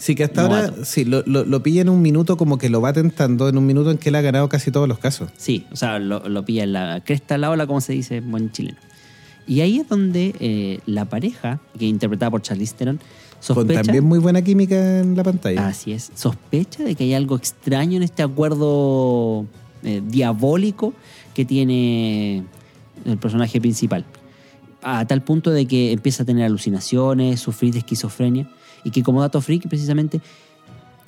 Sí, que hasta Novato. ahora sí, lo, lo, lo pilla en un minuto como que lo va tentando, en un minuto en que él ha ganado casi todos los casos. Sí, o sea, lo, lo pilla en la cresta de la ola, como se dice en buen chileno. Y ahí es donde eh, la pareja, que interpretada por Charlize Theron, Con sospecha... también muy buena química en la pantalla. Así es. Sospecha de que hay algo extraño en este acuerdo eh, diabólico que tiene el personaje principal. a tal punto de que empieza a tener alucinaciones, sufrir de esquizofrenia, y que como dato freak, precisamente,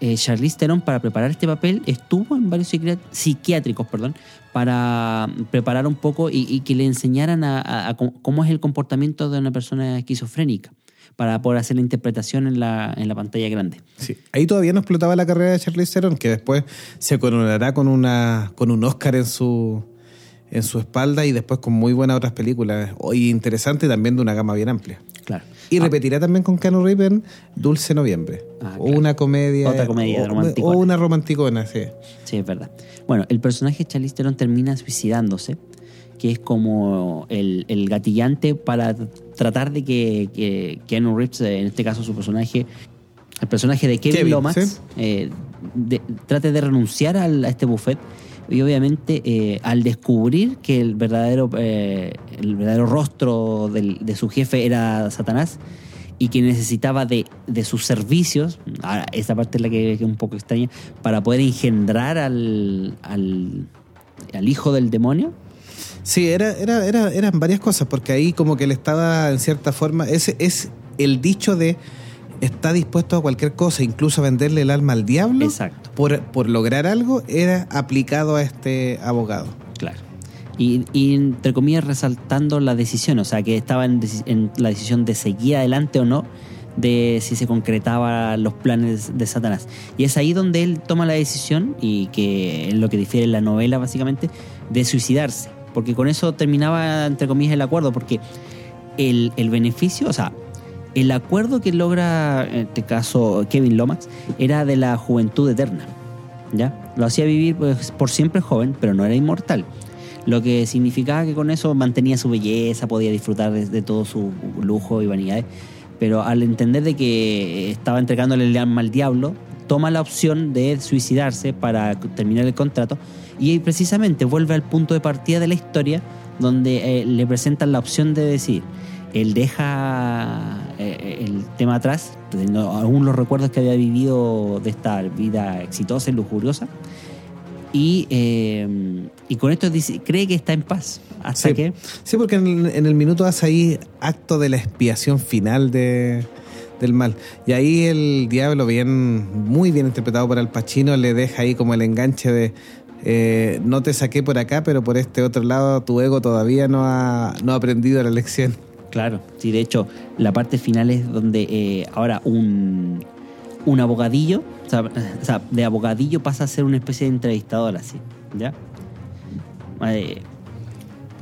eh, Charlize Theron para preparar este papel estuvo en varios psiquiátricos, perdón, para preparar un poco y, que le enseñaran a, a- a cómo- es el comportamiento de una persona esquizofrénica, para poder hacer la interpretación en la, en la pantalla grande. Sí. Ahí todavía no explotaba la carrera de Charlize Theron, que después se coronará con una con un Oscar en su en su espalda y después con muy buenas otras películas. Hoy interesante también de una gama bien amplia. Claro. Y Ah, repetirá también con Keanu Reeves en Dulce Noviembre. Ah, o claro. una comedia. Otra comedia o, romanticona. o una romanticona, sí. Sí, es verdad. Bueno, el personaje de Charlize Theron termina suicidándose, que es como el, el gatillante para tratar de que, que Keanu Reeves, en este caso su personaje, el personaje de Kevin, Kevin, Lomax, sí. eh, de- trate de renunciar al- a este buffet. Y obviamente eh, al descubrir que el verdadero, eh, el verdadero rostro del- de su jefe era Satanás y que necesitaba de, de sus servicios, ahora esa parte es la que, es un poco extraña, para poder engendrar al, al, al hijo del demonio. Sí, era, era, era, eran varias cosas, porque ahí como que él estaba en cierta forma, ese es el dicho de está dispuesto a cualquier cosa, incluso a venderle el alma al diablo, Exacto. por, por lograr algo, era aplicado a este abogado. Claro. Y, y, entre comillas resaltando la decisión, o sea, que estaba en, la decisión de seguir adelante o no de si se concretaba los planes de Satanás. Y es ahí donde él toma la decisión, y que es lo que difiere la novela básicamente, de suicidarse. Porque con eso terminaba, entre comillas, el acuerdo, porque el, el beneficio, o sea, el acuerdo que logra, en este caso, Kevin Lomax, era de la juventud eterna. ¿Ya? Lo hacía vivir pues, por siempre joven, pero no era inmortal. Lo que significaba que con eso mantenía su belleza, podía disfrutar de, todo su lujo y vanidades. Pero al entender de que estaba entregándole el alma al diablo, toma la opción de suicidarse para terminar el contrato y precisamente vuelve al punto de partida de la historia donde eh, le presentan la opción de decir, él deja eh, el tema atrás, teniendo aún los recuerdos que había vivido de esta vida exitosa y lujuriosa, y, eh, y con esto dice, cree que está en paz, hasta Sí. que... Sí, porque en el, en el minuto hace ahí acto de la expiación final de, del mal. Y ahí el diablo, bien, muy bien interpretado por Al Pacino, le deja ahí como el enganche de eh, no te saqué por acá, pero por este otro lado tu ego todavía no ha, no ha aprendido la lección. Claro, sí, de hecho, la parte final es donde eh, ahora un, un abogadillo, o sea, o sea, de abogadillo pasa a ser una especie de entrevistador así, ¿ya? Eh,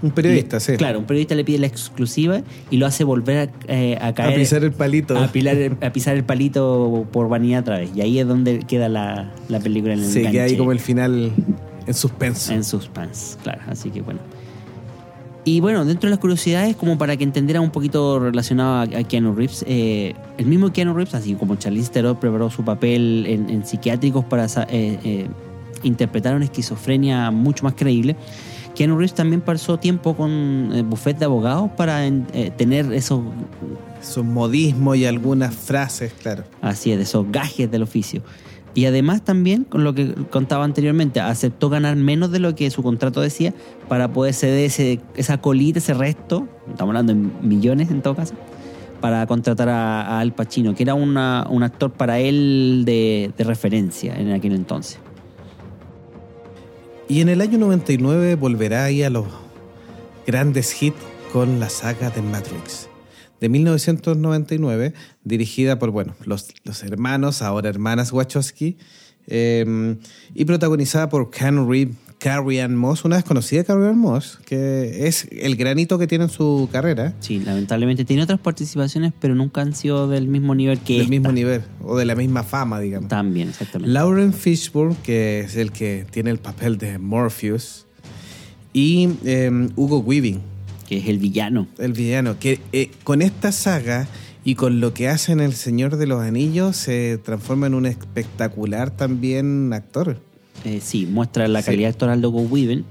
Un periodista, le- sí. Claro, un periodista le pide la exclusiva y lo hace volver a, eh, a A caer. pisar el palito. a, pilar el- a pisar el palito por vanidad otra vez. Y ahí es donde queda la, la película en el Sí, que ahí como el final en suspenso. En suspense, claro. Así que bueno. Y bueno, dentro de las curiosidades, como para que entendieran un poquito relacionado a, a Keanu Reeves, eh, el mismo Keanu Reeves, así como Charlize Theron preparó su papel en, en psiquiátricos para eh, eh, interpretar una esquizofrenia mucho más creíble, Keanu Reeves también pasó tiempo con eh, buffet de abogados para eh, tener esos, Esos modismos y algunas frases, claro. así es, esos gajes del oficio. Y además también, con lo que contaba anteriormente, aceptó ganar menos de lo que su contrato decía para poder ceder ese, esa colita, ese resto, estamos hablando en millones en todo caso, para contratar a, Al Pacino, que era una- un actor para él de, de referencia en aquel entonces. Y en el año 99 volverá ahí a los grandes hits con la saga de Matrix. De 1999, dirigida por, bueno, los, los hermanos, ahora hermanas Wachowski, eh, y protagonizada por Keanu Reeves, Carrie Ann Moss, una desconocida Carrie Ann Moss, que es el granito que tiene en su carrera, Sí, lamentablemente tiene otras participaciones, pero nunca han sido del mismo nivel que del esta. mismo nivel, o de la misma fama, digamos. También, exactamente. Lauren Fishburne, que es el que tiene el papel de Morpheus, y eh, Hugo Weaving, que es el villano. el villano, que eh, con esta saga y con lo que hace en El Señor de los Anillos se transforma en un espectacular también actor. Eh, sí, muestra la Sí. calidad actoral de Hugo Weaving.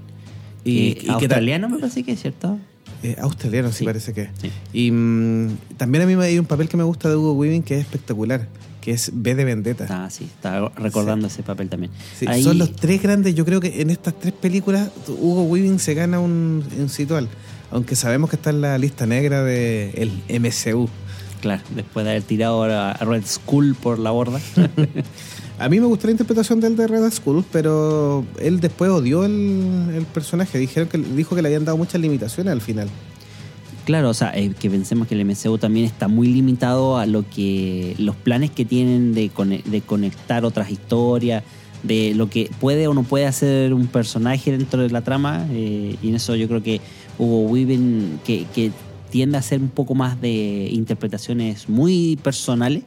Y- que australiano me parece que es, ¿cierto? Eh, australiano, sí, Sí. parece que. Sí. Y mm, también a mí me hay un papel que me gusta de Hugo Weaving que es espectacular, que es B de Vendetta. Ah, sí, estaba recordando ese papel también. Ahí- Son los tres grandes, yo creo que en estas tres películas Hugo Weaving se gana un, un situal. Aunque sabemos que está en la lista negra del el MCU. Claro, después de haber tirado a Red Skull por la borda. [LAUGHS] [LAUGHS] A mí me gustó la interpretación del de Red Skull, pero él después odió el, el personaje. Dijeron que, dijo que le habían dado muchas limitaciones al final. Claro, o sea, eh, que pensemos que el MCU también está muy limitado a lo que los planes que tienen de, cone- de conectar otras historias, de lo que puede o no puede hacer un personaje dentro de la trama. eh, y en eso yo creo que Hugo Weaving, que, que tiende a hacer un poco más de interpretaciones muy personales,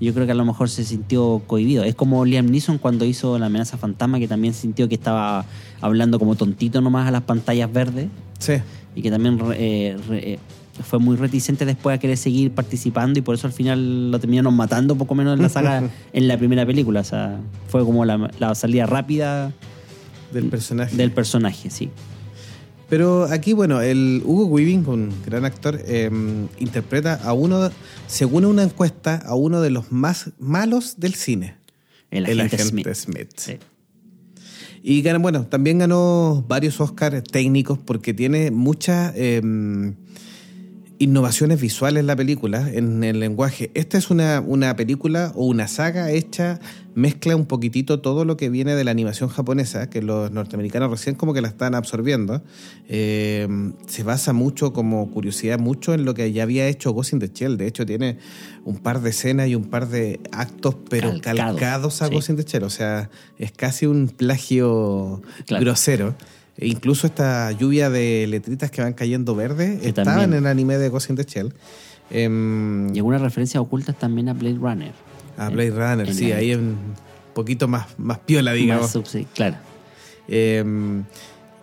yo creo que a lo mejor se sintió cohibido. Es como Liam Neeson cuando hizo La amenaza fantasma, que también sintió que estaba hablando como tontito nomás a las pantallas verdes Sí. y que también eh, re- eh, fue muy reticente después a querer seguir participando y por eso al final lo terminaron matando poco menos en la saga [LAUGHS] en la primera película. O sea, fue como la, la salida rápida Del personaje. del personaje, sí. Pero aquí, bueno, el Hugo Weaving, un gran actor, eh, interpreta a uno, según una encuesta, a uno de los más malos del cine. El agente, Smith. Smith. Sí. Y ganó- bueno, también ganó varios Oscars técnicos porque tiene muchas eh, innovaciones visuales la película en el lenguaje. Esta es una, una película o una saga hecha, mezcla un poquitito todo lo que viene de la animación japonesa, que los norteamericanos recién como que la están absorbiendo. Eh, se basa mucho, como curiosidad, mucho en lo que ya había hecho Ghost in the Shell. De hecho, tiene un par de escenas y un par de actos, pero Calcados, calcados a sí. Ghost in the Shell. O sea, es casi un plagio Claro. grosero. E incluso esta lluvia de letritas que van cayendo verdes Que estaban también. en el anime de Ghost in the Shell. Em, Y algunas referencias ocultas también a Blade Runner. a Blade Runner, en sí, ahí un poquito más, más piola, digamos. Más subsi- claro. Eh,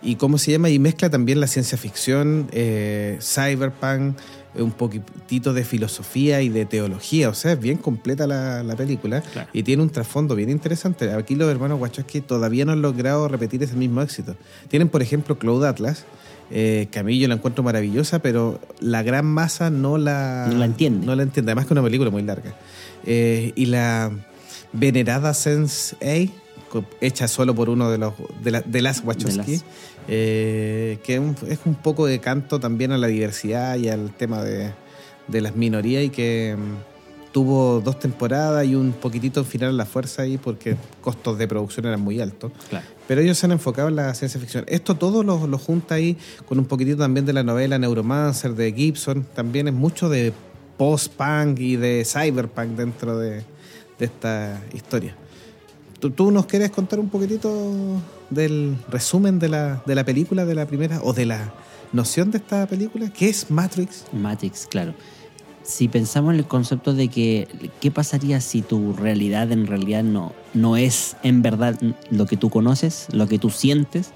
y cómo se llama, y mezcla también la ciencia ficción, eh, cyberpunk, un poquitito de filosofía y de teología, o sea, es bien completa la, la película Claro. y tiene un trasfondo bien interesante. Aquí los hermanos Wachowski todavía no han logrado repetir ese mismo éxito. Tienen, por ejemplo, Cloud Atlas, eh, que a mí yo la encuentro maravillosa, pero la gran masa no la, No la entiende. No la entiende, además que es una película muy larga. Eh, y la venerada Sense A, hecha solo por uno de los de, la- de las Wachowski, las. Eh, que un- es un poco de canto también a la diversidad y al tema de, de las minorías y que mm, tuvo dos temporadas y un poquitito final a la fuerza ahí porque costos de producción eran muy altos. claro. Pero ellos se han enfocado en la ciencia ficción. Esto todo lo, lo junta ahí con un poquitito también de la novela Neuromancer de Gibson. También es mucho de post-punk y de cyberpunk dentro de, de esta historia. ¿Tú, tú nos quieres contar un poquitito del resumen de la, de la película, de la primera, o de la noción de esta película? ¿Qué es Matrix? Matrix, claro. Si pensamos en el concepto de que, ¿qué pasaría si tu realidad en realidad no, no es en verdad lo que tú conoces, lo que tú sientes?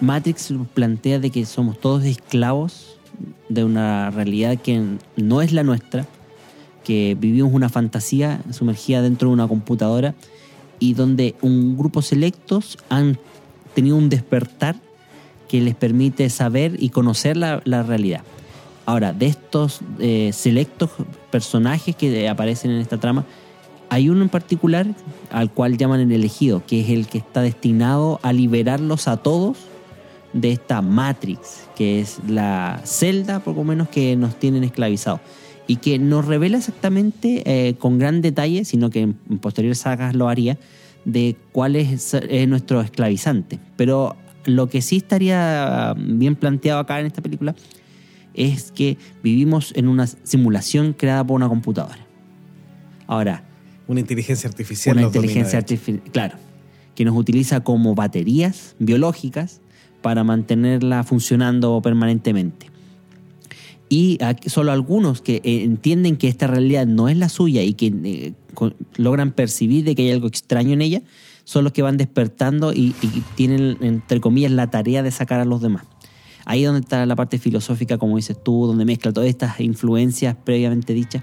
Matrix plantea de que somos todos esclavos de una realidad que no es la nuestra, que vivimos una fantasía sumergida dentro de una computadora y donde un grupo selectos han tenido un despertar que les permite saber y conocer la, la realidad. Ahora, de estos eh, selectos personajes que aparecen en esta trama, hay uno en particular al cual llaman el elegido, que es el que está destinado a liberarlos a todos de esta Matrix, que es la celda, poco menos, que nos tienen esclavizados. Y que nos revela exactamente, eh, con gran detalle, sino que en, posteriores sagas lo haría, de cuál es, es nuestro esclavizante. Pero lo que sí estaría bien planteado acá en esta película es que vivimos en una simulación creada por una computadora. Ahora, Una inteligencia artificial. una inteligencia artificial, claro, que nos utiliza como baterías biológicas para mantenerla funcionando permanentemente. Y solo algunos que eh, entienden que esta realidad no es la suya y que eh, logran percibir de que hay algo extraño en ella, son los que van despertando y, tienen, entre comillas, la tarea de sacar a los demás. Ahí es donde está la parte filosófica, como dices tú, donde mezcla todas estas influencias previamente dichas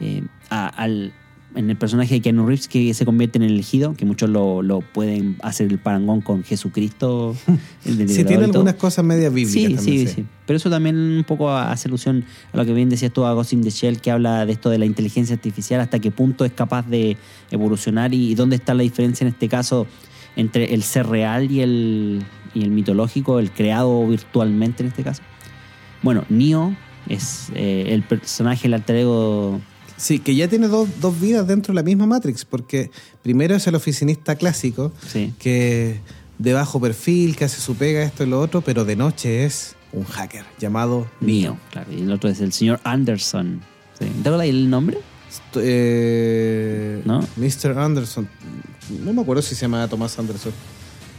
eh, al, en el personaje de Keanu Reeves que se convierte en el elegido, que muchos lo, lo pueden hacer el parangón con Jesucristo. [LAUGHS] el Sí, tiene algunas cosas medias bíblicas Sí, sí, sí. Pero eso también un poco hace alusión a lo que bien decías tú a Ghost in the Shell, que habla de esto de la inteligencia artificial, hasta qué punto es capaz de evolucionar y, y dónde está la diferencia en este caso entre el ser real y el, y el mitológico, el creado virtualmente en este caso. Bueno, Neo es eh, el personaje, el alter ego Sí, que ya tiene dos, dos vidas dentro de la misma Matrix, porque primero es el oficinista clásico, Sí. que de bajo perfil, que hace su pega, esto y lo otro, pero de noche es un hacker llamado Neo, Neo. claro. Y el otro es el señor Anderson. Sí. ¿Te acuerdas el nombre? Eh, ¿No? Mr. Anderson. No me acuerdo si se llama Tomás Anderson.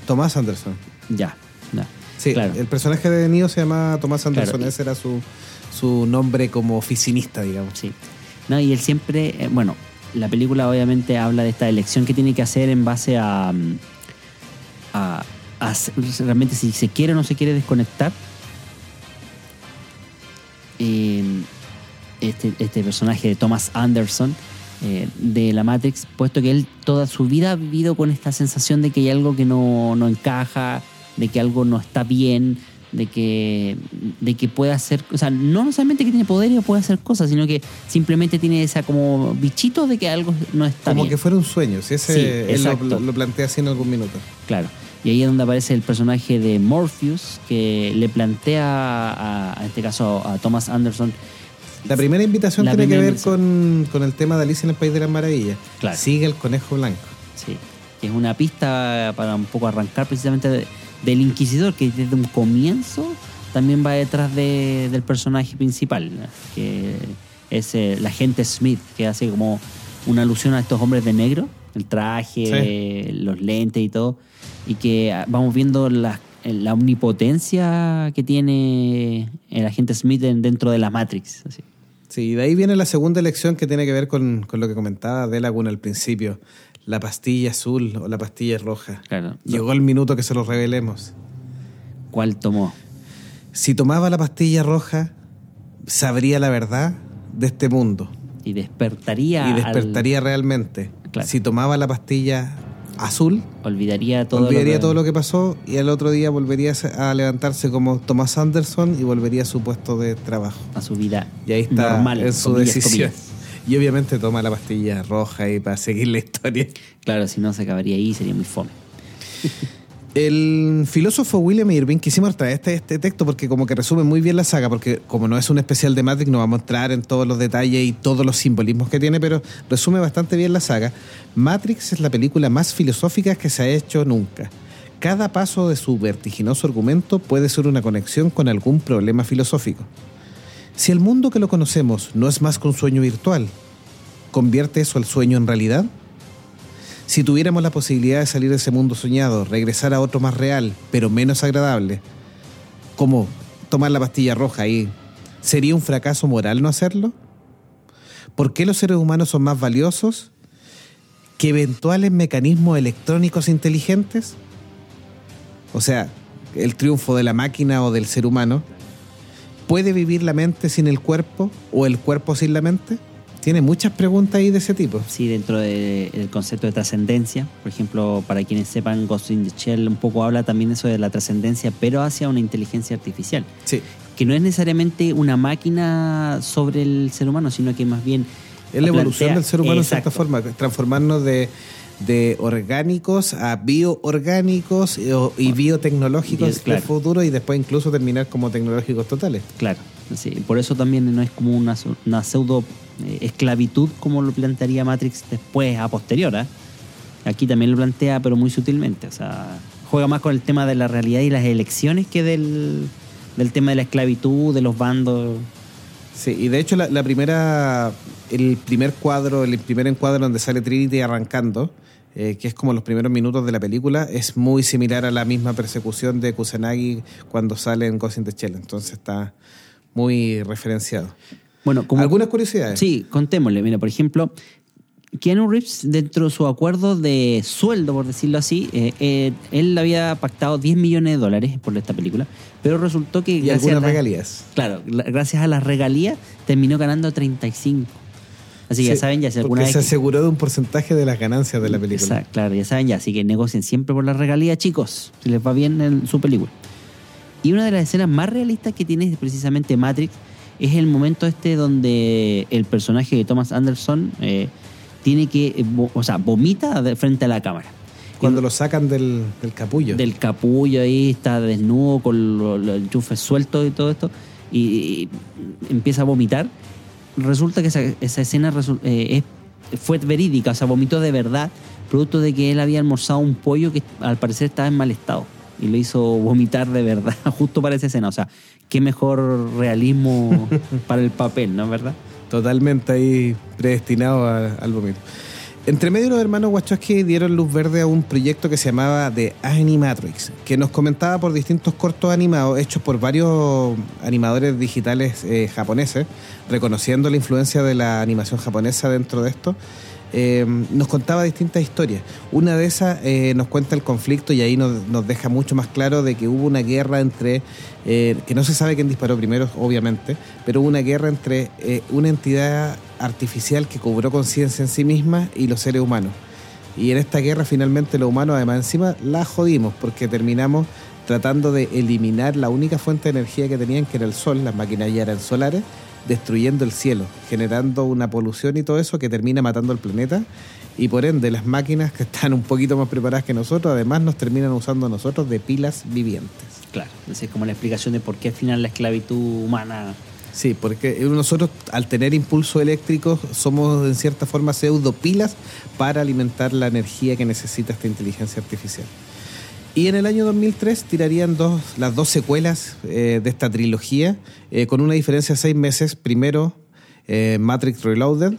Tomás Anderson. Ya, ya. Sí, claro. el personaje de Neo se llama Tomás Anderson. Claro. Ese era su, su nombre como oficinista, digamos. Sí. Y él siempre, eh, bueno, la película obviamente habla de esta elección que tiene que hacer en base a, mm, a, a realmente si se quiere o no se quiere desconectar. Eh, este, este personaje de Thomas Anderson eh, de la Matrix, puesto que él toda su vida ha vivido con esta sensación de que hay algo que no, no encaja, de que algo no está bien, de que, de que puede hacer, o sea, no necesariamente que tiene poder y puede hacer cosas, sino que simplemente tiene esa como bichito de que algo no está Como bien. que fuera un sueño. Si ese Sí, él lo, lo- plantea así en algún minuto. Claro. Y ahí es donde aparece el personaje de Morpheus, que le plantea a, a este caso a Thomas Anderson. La primera invitación La tiene que ver con, con el tema de Alicia en el País de las Maravillas. Claro. Sigue el conejo blanco. Sí. Que es una pista para un poco arrancar precisamente de- del Inquisidor, que desde un comienzo también va detrás de- del personaje principal, ¿no? que es eh, la agente Smith, que hace como una alusión a estos hombres de negro, el traje, los lentes y todo, y que vamos viendo la, la omnipotencia que tiene el agente Smith en- dentro de la Matrix. así. Sí, y de ahí viene la segunda elección que tiene que ver con, con lo que comentaba De Laguna al principio. La pastilla azul o la pastilla roja. Claro. Llegó el minuto que se lo revelemos. ¿Cuál tomó? Si tomaba la pastilla roja, sabría la verdad de este mundo. Y despertaría. y al- despertaría realmente. Claro. Si tomaba la pastilla azul, olvidaría todo olvidaría lo que, todo lo que pasó y al otro día volvería a levantarse como Thomas Anderson y volvería a su puesto de trabajo. a su vida Y ahí está normal en su comillas, decisión. comillas. Y obviamente toma la pastilla roja y para seguir la historia. Claro, si no se acabaría ahí sería muy fome. El filósofo William Irving, quisimos traer este, este texto porque como que resume muy bien la saga, porque como no es un especial de Matrix, no vamos a entrar en todos los detalles y todos los simbolismos que tiene, pero resume bastante bien la saga. Matrix es la película más filosófica que se ha hecho nunca. Cada paso de su vertiginoso argumento puede ser una conexión con algún problema filosófico. Si el mundo que lo conocemos no es más que un sueño virtual, ¿convierte eso al sueño en realidad? Si tuviéramos la posibilidad de salir de ese mundo soñado, regresar a otro más real, pero menos agradable, como tomar la pastilla roja ahí, ¿sería un fracaso moral no hacerlo? ¿Por qué los seres humanos son más valiosos que eventuales mecanismos electrónicos inteligentes? O sea, el triunfo de la máquina o del ser humano. ¿Puede vivir la mente sin el cuerpo o el cuerpo sin la mente? Tiene muchas preguntas ahí de ese tipo. Sí, dentro de- del concepto de trascendencia, por ejemplo, para quienes sepan, Ghost in the Shell un poco habla también eso de la trascendencia, pero hacia una inteligencia artificial, Sí. que no es necesariamente una máquina sobre el ser humano, sino que más bien... Es la evolución plantea- del ser humano en cierta Exacto. forma, transformarnos de, de orgánicos a bioorgánicos y, o- y biotecnológicos Bio- claro. del futuro y después incluso terminar como tecnológicos totales. Claro, sí, por eso también no es como una, una pseudo eh, esclavitud como lo plantearía Matrix después, a posterior. ¿ah? Aquí también lo plantea, pero muy sutilmente. O sea, juega más con el tema de la realidad y las elecciones que del, del tema de la esclavitud, de los bandos. Sí, y de hecho la, la primera, el primer cuadro, el primer encuadro donde sale Trinity arrancando, eh, que es como los primeros minutos de la película, es muy similar a la misma persecución de Kusanagi cuando sale en Ghost in the Shell. Entonces está muy referenciado. Bueno, como, ¿Algunas curiosidades? Sí, contémosle. Mira, por ejemplo, Keanu Reeves, dentro de su acuerdo de sueldo, por decirlo así, eh, eh, él había pactado 10 millones de dólares por esta película, pero resultó que... Y gracias algunas a la- regalías. Claro, la- gracias a las regalías terminó ganando 35. Así que ya saben, ya si alguna vez... se que- aseguró de un porcentaje de las ganancias de la película. Exacto, claro, ya saben ya, así que negocien siempre por la regalía, chicos, si les va bien en su película. Y una de las escenas más realistas que tiene precisamente Matrix es el momento este donde el personaje de Thomas Anderson eh, tiene que, eh, o sea, vomita de frente a la cámara. Cuando lo sacan del, del capullo. del capullo ahí, está desnudo con lo- los enchufes sueltos y todo esto, y, y empieza a vomitar. Resulta que esa, esa escena resu- eh, es- fue verídica, o sea, vomitó de verdad, producto de que él había almorzado un pollo que al parecer estaba en mal estado y lo hizo vomitar de verdad, [LAUGHS] justo para esa escena. O sea, qué mejor realismo [LAUGHS] para el papel, ¿no es verdad? Totalmente ahí predestinado a- al vómito. Entre medio los hermanos Wachowski dieron luz verde a un proyecto que se llamaba The Animatrix, que nos comentaba por distintos cortos animados hechos por varios animadores digitales eh, japoneses, reconociendo la influencia de la animación japonesa dentro de esto. eh, nos contaba distintas historias. Una de esas eh, nos cuenta el conflicto y ahí nos, deja mucho más claro de que hubo una guerra entre, que no se sabe quién disparó primero, obviamente, pero hubo una guerra entre una entidad artificial que cobró conciencia en sí misma y los seres humanos. Y en esta guerra finalmente los humanos además encima la jodimos porque terminamos tratando de eliminar la única fuente de energía que tenían, que era el sol, las máquinas ya eran solares, destruyendo el cielo, generando una polución y todo eso que termina matando el planeta. Y por ende, las máquinas que están un poquito más preparadas que nosotros, además nos terminan usando a nosotros de pilas vivientes. Claro, esa es como la explicación de por qué al final la esclavitud humana Sí, porque nosotros al tener impulso eléctrico somos en cierta forma pseudo pilas para alimentar la energía que necesita esta inteligencia artificial. Y en el año 2003 tirarían dos, las dos secuelas eh, de esta trilogía, eh, con una diferencia de seis meses. Primero, eh, Matrix Reloaded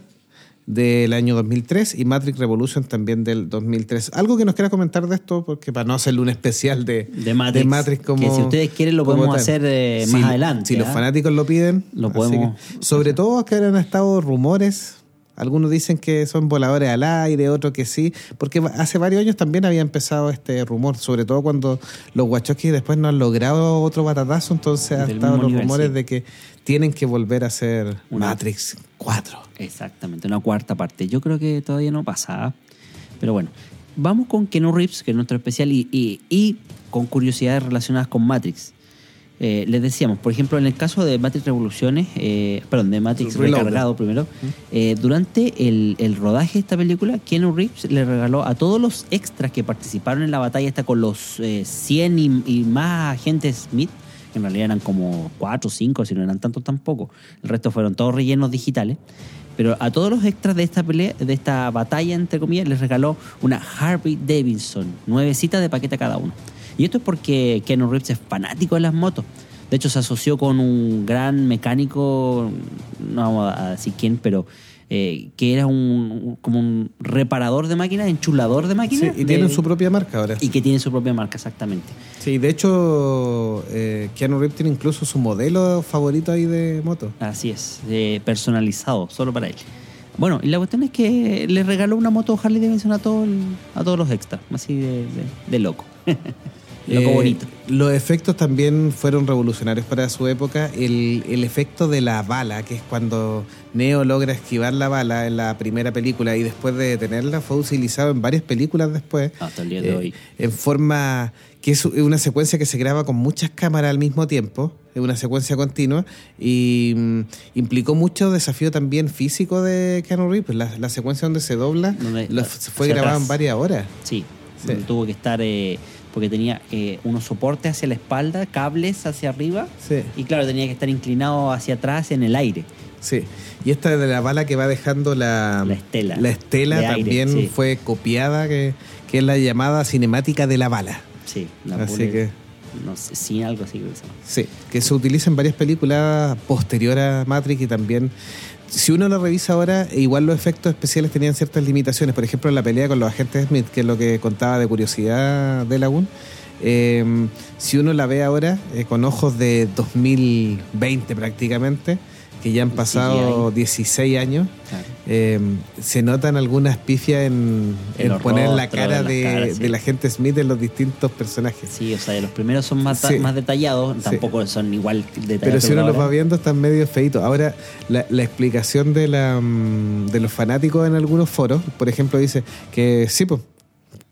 del año 2003 y Matrix Revolution también del 2003. Algo que nos quiera comentar de esto, porque para no hacerle un especial de, de Matrix, como... que si ustedes quieren lo podemos tal. hacer eh, Si- más adelante. Si los ¿ah? fanáticos lo piden. Lo podemos- que- sobre todo que han estado rumores. Algunos dicen que son voladores al aire, otros que sí, porque hace varios años también había empezado este rumor, sobre todo cuando los Wachowski después no han logrado otro batatazo, entonces han estado los rumores de que tienen que volver a hacer Una- Matrix 4. Exactamente, una cuarta parte. Yo creo que todavía no pasa. ¿ah? Pero bueno, vamos con Kenu Reeves, que es nuestro especial, y, y- y con curiosidades relacionadas con Matrix. Eh, les decíamos, por ejemplo, en el caso de Matrix Revoluciones, eh, perdón, de Matrix Reloaded. Recargado primero, eh, durante el, el rodaje de esta película, Keanu Reeves le regaló a todos los extras que participaron en la batalla esta con los eh, 100 y, y más agentes Smith, que en realidad eran como 4 o 5, si no eran tantos tampoco, el resto fueron todos rellenos digitales. Pero a todos los extras de esta pelea, de esta batalla, entre comillas, les regaló una Harley Davidson, nuevecita de paquete a cada uno. Y esto es porque Keanu Reeves es fanático de las motos. De hecho, se asoció con un gran mecánico, no vamos a decir quién, pero eh, que era un como un reparador de máquinas, enchulador de Sí, máquinas. y de- tienen su propia marca ahora. y que tiene su propia marca, exactamente. Sí, de hecho, eh, Keanu Reeves tiene incluso su modelo favorito ahí de moto. Así es, eh, personalizado, solo para él. Bueno, y la cuestión es que le regaló una moto Harley Davidson a, todo el- a todos los extras, así de, de- de loco. [LAUGHS] loco Eh, bonito. Los efectos también fueron revolucionarios para su época. El, el efecto de la bala, que es cuando Neo logra esquivar la bala en la primera película y después de detenerla, fue utilizado en varias películas después. Hasta el día de Eh, hoy. En forma que es una secuencia que se graba con muchas cámaras al mismo tiempo, es una secuencia continua, y mm, implicó mucho desafío también físico de Keanu Reeves. La, la secuencia donde se dobla lo- fue grabada en varias horas. Sí, Sí. tuvo que estar, eh, porque tenía eh, unos soportes hacia la espalda, cables hacia arriba, Sí. y claro, tenía que estar inclinado hacia atrás en el aire. Sí, y esta de la bala que va dejando la, La estela. la estela aire, también sí. fue copiada, que, que es la llamada cinemática de la bala. Sí, la Así que- No sé, sí, algo así que. Sí, que se utiliza en varias películas posterior a Matrix y también, si uno lo revisa ahora, igual los efectos especiales tenían ciertas limitaciones. Por ejemplo, la pelea con los agentes Smith, que es lo que contaba de curiosidad de Lagoon. eh, si uno la ve ahora eh, con ojos de 2020 prácticamente, que ya han pasado CGI. 16 años, Claro. eh, se notan algunas pifias en, En en los poner la cara de, caras, sí. del agente Smith en los distintos personajes. Sí, o sea, los primeros son más, Sí. más detallados, Sí. tampoco son igual detallados. Pero si uno los va viendo están medio feitos. Ahora, la, la explicación de, la, mm, de los fanáticos en algunos foros, por ejemplo, dice que sí, pues,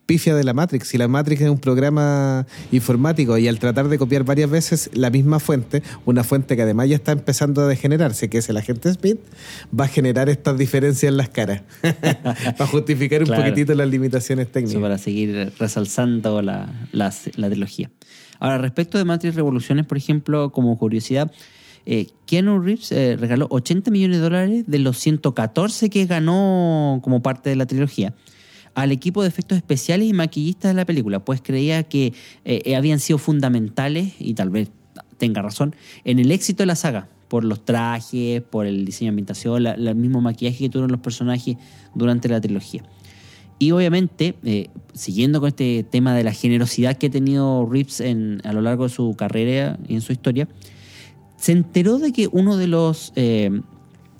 pifia de la Matrix. Si la Matrix es un programa informático y al tratar de copiar varias veces la misma fuente, una fuente que además ya está empezando a degenerarse, que es el agente Smith, va a generar estas diferencias en las caras. [LAUGHS] para justificar un Claro. poquitito las limitaciones Eso técnicas. para seguir resalzando la, la, la trilogía. Ahora, respecto de Matrix Revoluciones, por ejemplo, como curiosidad, eh, Keanu Reeves eh, regaló 80 millones de dólares de los 114 que ganó como parte de la trilogía al equipo de efectos especiales y maquillistas de la película, pues creía que eh, habían sido fundamentales, y tal vez tenga razón, en el éxito de la saga, por los trajes, por el diseño de ambientación, la- el mismo maquillaje que tuvieron los personajes durante la trilogía. Y obviamente, eh, siguiendo con este tema de la generosidad que ha tenido Reeves en, a lo largo de su carrera y en su historia, se enteró de que uno de los eh,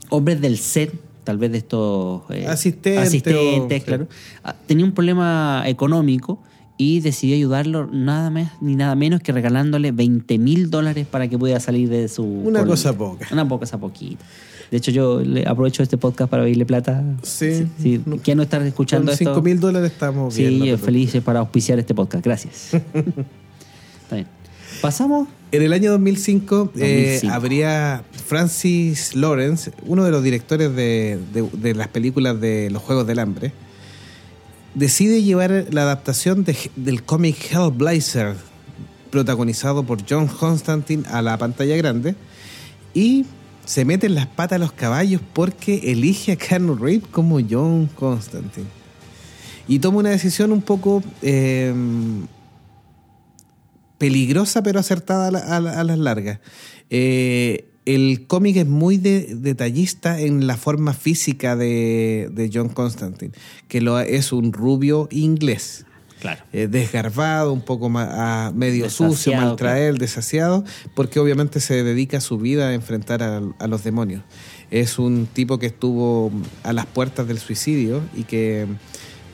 hombres del set, tal vez de estos eh, Asistentes asistentes, o- claro, ah, tenía un problema económico y decidió ayudarlo nada más ni nada menos que regalándole 20 mil dólares para que pudiera salir de su... Una cosa poca. Una cosa poquita. De hecho, yo le aprovecho este podcast para pedirle plata. Sí. sí. ¿Quién no está escuchando Con esto? 5 mil dólares estamos. Sí, preocupes. feliz para auspiciar este podcast. Gracias. [LAUGHS] Está bien. Pasamos. En el año 2005, eh, 2005. habría Francis Lawrence, uno de los directores de, de- de las películas de los Juegos del Hambre, decide llevar la adaptación de- del cómic Hellblazer, protagonizado por John Constantine, a la pantalla grande y se mete en las patas a los caballos porque elige a Keanu Reeves como John Constantine. Y toma una decisión un poco... eh, peligrosa pero acertada a, la- a la- a las largas. Eh, el cómic es muy de- detallista en la forma física de, de John Constantine, que lo, es un rubio inglés. Claro. eh, desgarbado, un poco ma- ah, medio sucio, maltraer, desasiado, porque obviamente se dedica su vida a enfrentar a, a los demonios. Es un tipo que estuvo a las puertas del suicidio y que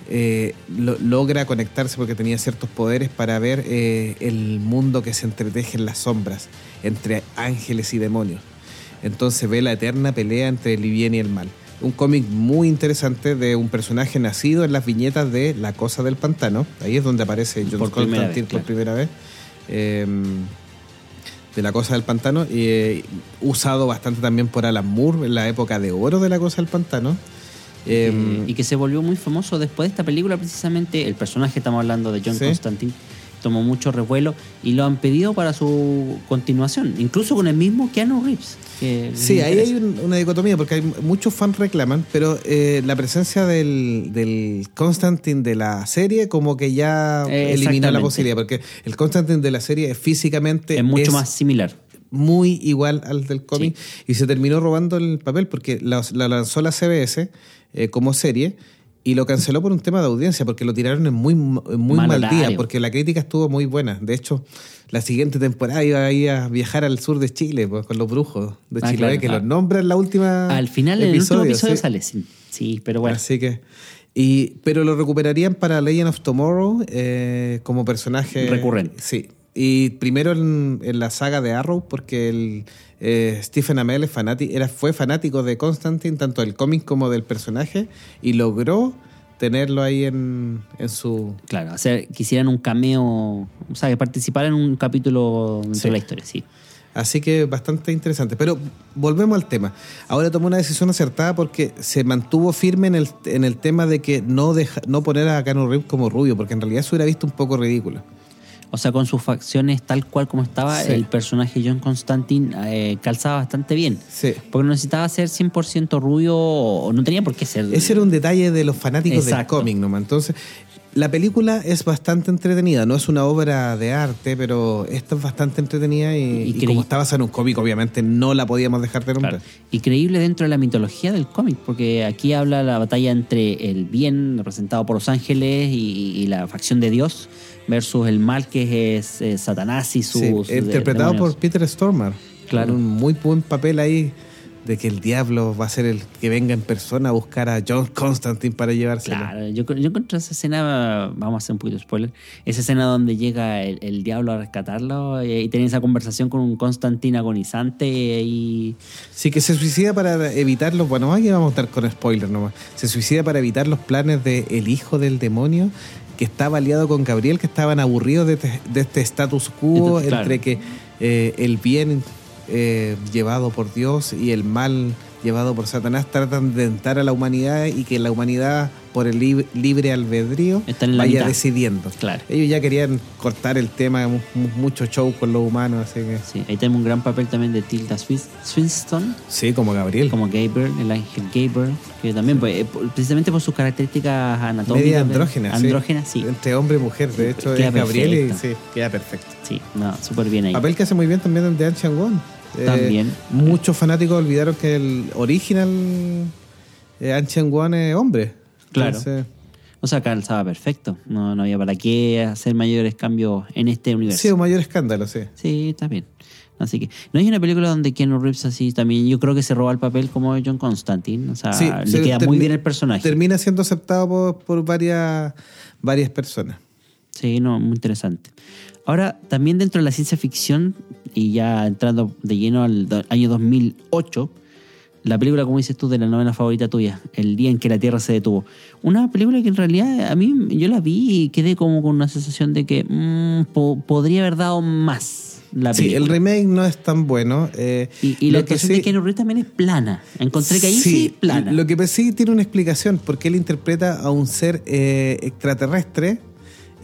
eh, lo- logra conectarse porque tenía ciertos poderes para ver eh, el mundo que se entreteje en las sombras entre ángeles y demonios. Entonces ve la eterna pelea entre el bien y el mal. Un cómic muy interesante de un personaje nacido en las viñetas de La Cosa del Pantano. Ahí es donde aparece John Por primera Constantine vez, por claro. primera vez. Eh, de La Cosa del Pantano. Y, eh, usado bastante también por Alan Moore en la época de oro de La Cosa del Pantano. Eh, Eh, y que se volvió muy famoso después de esta película, precisamente. El personaje, estamos hablando de John Sí. Constantine, tomó mucho revuelo y lo han pedido para su continuación, incluso con el mismo Keanu Reeves. que Sí, ahí hay un- una dicotomía, porque hay muchos fans reclaman, pero eh, la presencia del, del Constantine de la serie como que ya Eh, eliminó la posibilidad, porque el Constantine de la serie es físicamente es mucho más similar. Muy igual al del cómic y se terminó robando el papel porque la, la lanzó la CBS eh, como serie y lo canceló por un tema de audiencia porque lo tiraron en muy, en muy Mal día porque la crítica estuvo muy buena. De hecho, la siguiente temporada iba a, ir a viajar al sur de Chile pues, con los brujos de Ah, claro. que Ah. los nombra en la última Al final, en el último episodio sí. sale. Sí, sí, pero bueno. Así que y pero lo recuperarían para Legend of Tomorrow eh, como personaje Recurrente. Sí. Y primero en, en la saga de Arrow, porque el, eh, Stephen Amell es fanático, era, fue fanático de Constantine, tanto del cómic como del personaje, y logró tenerlo ahí en, en su... Claro, hacer, quisieran un cameo, o sea, que participara en un capítulo Sí. de la historia, sí. Así que bastante interesante. Pero volvemos al tema. Ahora tomó una decisión acertada porque se mantuvo firme en el, en el tema de que no, deja, no poner a Keanu Reeves como rubio, porque en realidad se hubiera visto un poco ridículo. O sea, con sus facciones tal cual como estaba, Sí. el personaje John Constantine eh, calzaba bastante bien. Sí. Porque no necesitaba ser 100% rubio o no tenía por qué ser. Ese era un detalle de los fanáticos del cómic nomás. Entonces, la película es bastante entretenida. No es una obra de arte, pero esta es bastante entretenida y, Y y creí- como está basada en un cómic, obviamente no la podíamos dejar de nombrar. Claro. Y creíble dentro de la mitología del cómic, porque aquí habla la batalla entre el bien, representado por los ángeles, y, y la facción de Dios, versus el mal, que es eh, Satanás y. Sí, de- interpretado demonios. por Peter Stormare. Claro. Un muy buen papel ahí de que el diablo va a ser el que venga en persona a buscar a John Constantine para llevárselo. Claro, yo, yo encontré esa escena, vamos a hacer un poquito de spoiler, esa escena donde llega el, el diablo a rescatarlo y, y tiene esa conversación con un Constantine agonizante y... Sí, que se suicida para evitar los. Bueno, aquí vamos a estar con spoiler nomás. Se suicida para evitar los planes de el hijo del demonio que estaba aliado con Gabriel, que estaban aburridos de, este- de este status quo Entonces, claro. entre que eh, el bien eh, llevado por Dios y el mal llevado por Satanás tratan de entrar a la humanidad y que la humanidad, por el lib- libre albedrío, vaya mitad. decidiendo. Claro. Ellos ya querían cortar el tema, mu- mucho show con los humanos, así que... Sí, ahí tenemos un gran papel también de Tilda Swinton, Sí, como Gabriel. como Gabriel, el ángel Gabriel, que también, pues, eh, precisamente por sus características anatómicas. Media andrógena. sí. Andrógena, sí. Entre hombre y mujer. De hecho, Queda es Gabriel y sí, queda perfecto. Sí, no, súper bien ahí. Papel que hace muy bien también de An Chang-won. Eh, También. Muchos fanáticos olvidaron que el original eh, An Chang-won es hombre. Claro. Entonces, O sea, calzaba perfecto. No, no había para qué hacer mayores cambios en este universo. sí, un mayor escándalo, sí. Sí, está bien. Así que no hay una película donde Keanu Reeves así también, yo creo que se roba el papel como John Constantine. O sea, Sí, le se queda muy bien el personaje. Termina siendo aceptado por, por varias, varias personas. Sí, no, muy interesante. Ahora, también dentro de la ciencia ficción, y ya entrando de lleno al año 2008, la película, como dices tú, de la novela favorita tuya, El día en que la Tierra se detuvo. Una película que en realidad a mí yo la vi y quedé como con una sensación de que mm, po- podría haber dado más la Sí, película. el remake no es tan bueno. eh, y, y la lo que actuación sí- de Keanu Reeves también es plana. Encontré que ahí sí, plana. Lo que sí tiene una explicación, porque él interpreta a un ser eh, extraterrestre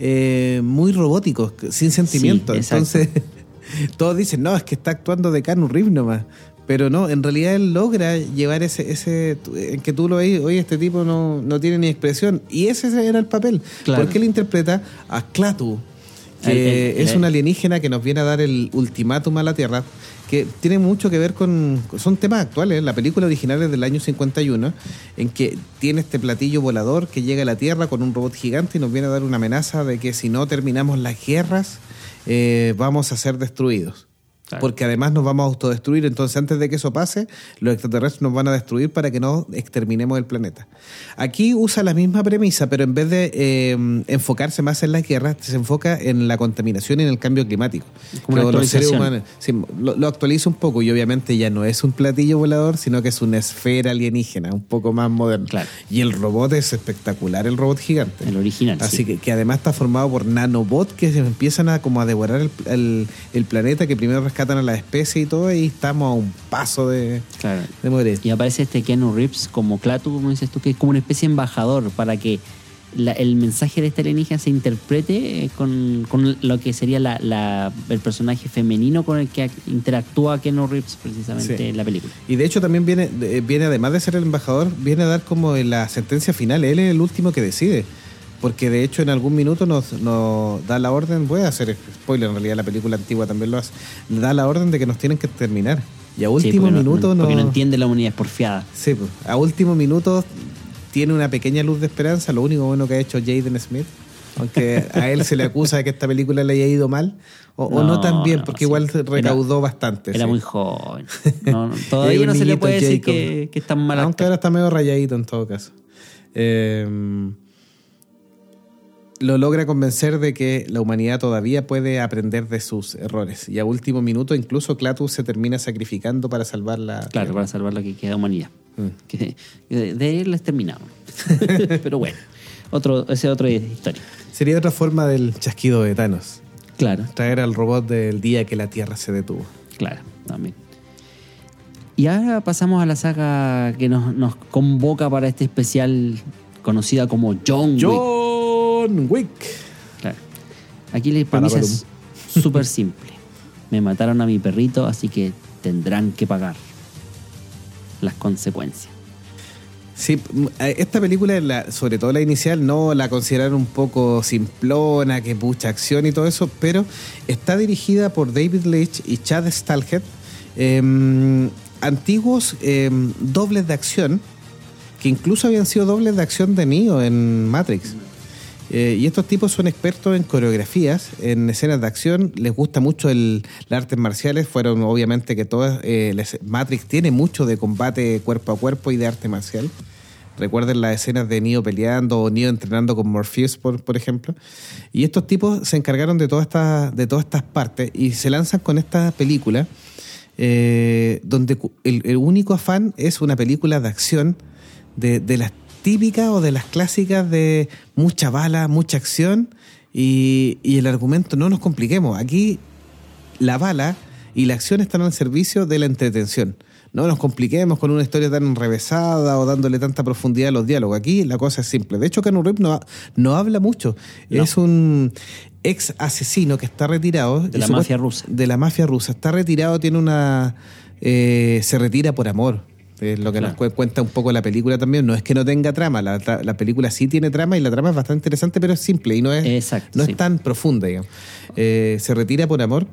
eh, muy robótico, sin sentimiento. Sí. Entonces, [LAUGHS] todos dicen, no, es que está actuando de Keanu Reeves nomás. Pero no, en realidad él logra llevar ese, ese en que tú lo ves, oye, este tipo no, no tiene ni expresión. Y ese era el papel. Claro. Porque él interpreta a Clatu, que El- el- es un alienígena que nos viene a dar el ultimátum a la Tierra, que tiene mucho que ver con... Son temas actuales. La película original es del año 51, en que tiene este platillo volador que llega a la Tierra con un robot gigante y nos viene a dar una amenaza de que si no terminamos las guerras, eh, vamos a ser destruidos. Claro. Porque además nos vamos a autodestruir. Entonces, antes de que eso pase, los extraterrestres nos van a destruir para que no exterminemos el planeta. Aquí usa la misma premisa, pero en vez de eh, enfocarse más en las guerras, se enfoca en la contaminación y en el cambio climático. Como los seres humanos- sí, lo, lo actualiza un poco y obviamente ya no es un platillo volador, sino que es una esfera alienígena, un poco más moderna. Claro. Y el robot es espectacular, el robot gigante. El original, Así sí. que, que además está formado por nanobots que se empiezan a como a devorar el, el- el planeta, que primero rescatan a la especie y todo, y estamos a un paso de, Claro. de morir. Y aparece este Keanu Reeves como Clatu, como dices tú, que es como una especie de embajador para que la- el mensaje de este alienígena se interprete eh, con, con lo que sería la, la- el personaje femenino con el que ac- interactúa Keanu Reeves precisamente Sí. en la película. Y de hecho también viene, viene, además de ser el embajador, viene a dar como la sentencia final. Él es el último que decide. Porque de hecho en algún minuto nos, nos da la orden, voy a hacer spoiler, en realidad la película antigua también lo hace, da la orden de que nos tienen que terminar. Y a último porque no- minuto no, Porque no entiende la humanidad es porfiada. Sí, pues, a último minuto tiene una pequeña luz de esperanza, lo único bueno que ha hecho Jaden Smith, aunque a él se le acusa de que esta película le haya ido mal, o o no, No, tan bien, porque sí. igual recaudó Era- bastante. Era sí. muy joven. [LAUGHS] Todavía no se le puede decir que, que es tan mal Aunque actor. ahora está medio rayadito en todo caso. Eh, lo logra convencer de que la humanidad todavía puede aprender de sus errores. Y a último minuto, incluso Clatus se termina sacrificando para salvar la. Claro, para salvar lo que queda de humanidad. Mm. Que de, él les terminamos. [LAUGHS] [LAUGHS] Pero bueno, otro, ese es otra historia. Sería otra forma del chasquido de Thanos. Claro, Traer al robot del día que la Tierra se detuvo. claro, también. Y ahora pasamos a la saga que nos, nos convoca para este especial conocida como John Wick. John Wick. Claro. Aquí la premisa es súper simple. Me mataron a mi perrito, así que tendrán que pagar las consecuencias. Sí, eh, esta película, la- sobre todo la inicial, no la consideraron un poco simplona, que mucha acción y todo eso, pero está dirigida por David Leitch y Chad Stahlhead, em, antiguos em, dobles de acción, que incluso habían sido dobles de acción de Neo en Matrix. Eh, y estos tipos son expertos en coreografías, en escenas de acción, les gusta mucho el, las artes marciales, fueron obviamente que todas, eh, Matrix tiene mucho de combate cuerpo a cuerpo y de arte marcial. Recuerden las escenas de Neo peleando o Neo entrenando con Morpheus, por, por ejemplo. Y estos tipos se encargaron de todas estas, de todas estas partes y se lanzan con esta película eh, donde el, el único afán es una película de acción de, de las típicas o de las clásicas de mucha bala, mucha acción y, y el argumento no nos compliquemos. Aquí la bala y la acción están al servicio de la entretención. No nos compliquemos con una historia tan enrevesada o dándole tanta profundidad a los diálogos. Aquí la cosa es simple. De hecho, Keanu Reeves no, no habla mucho. No. Es un ex asesino que está retirado. De la mafia rusa. De la mafia rusa. Está retirado, tiene una... eh, se retira por amor. Es lo que Claro. nos cu- cuenta un poco la película también. No es que no tenga trama. La, la película sí tiene trama y la trama es bastante interesante, pero es simple y no es, Exacto, no sí. es tan profunda, digamos. Eh, se retira por amor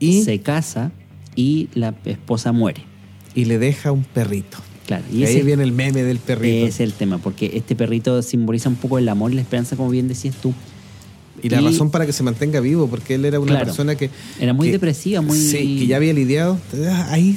y, Se casa y la esposa muere. y le deja un perrito. Claro. Y Y ahí ese viene el meme del perrito. es el tema, porque este perrito simboliza un poco el amor y la esperanza, como bien decías tú. Y la Y- razón para que se mantenga vivo, porque él era una Claro. persona que... Era muy que- depresiva, muy... Sí, que ya había lidiado. Ahí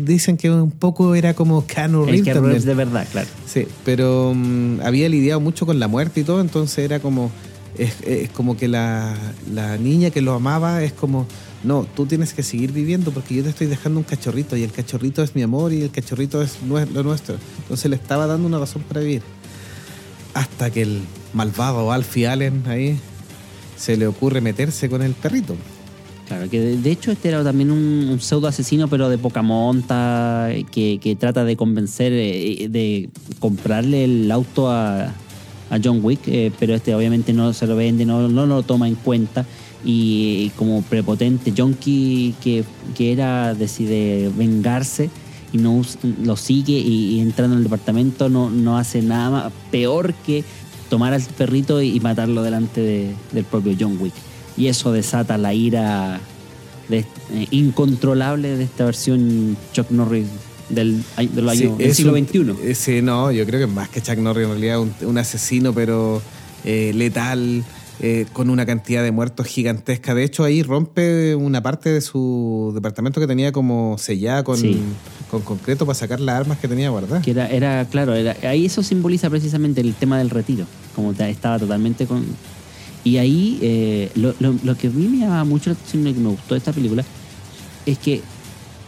dicen que un poco era como El Reeves. Reeves de verdad, claro. Sí, pero mm, había lidiado mucho con la muerte y todo, entonces era como... Es, es como que la, la niña que lo amaba es como... No, tú tienes que seguir viviendo porque yo te estoy dejando un cachorrito y el cachorrito es mi amor y el cachorrito es lo nuestro. Entonces le estaba dando una razón para vivir. Hasta que el malvado Alfie Allen ahí se le ocurre meterse con el perrito. Claro, que de, hecho este era también un, pseudo asesino, pero de poca monta, que, que trata de convencer, eh, de comprarle el auto a, a John Wick, eh, pero este obviamente no se lo vende, no, no lo toma en cuenta. Y como prepotente junkie que, que era, decide vengarse y no lo sigue y, y entrando en el departamento no, no hace nada más peor que tomar al perrito y, matarlo delante de- del propio John Wick. Y eso desata la ira de- eh, incontrolable de esta versión Chuck Norris del, del, año, Sí, del siglo un- XXI. eh, Sí, no, yo creo que más que Chuck Norris en realidad un, un asesino, pero eh, letal, eh, con una cantidad de muertos gigantesca. De hecho, ahí rompe una parte de su departamento que tenía como sellada con, Sí. Con concreto para sacar las armas que tenía guardadas. Que era, era claro, era, ahí eso simboliza precisamente el tema del retiro, como ta- estaba totalmente con... Y ahí eh, lo, lo- lo que a mí me llama mucho la atención y que me gustó de esta película es que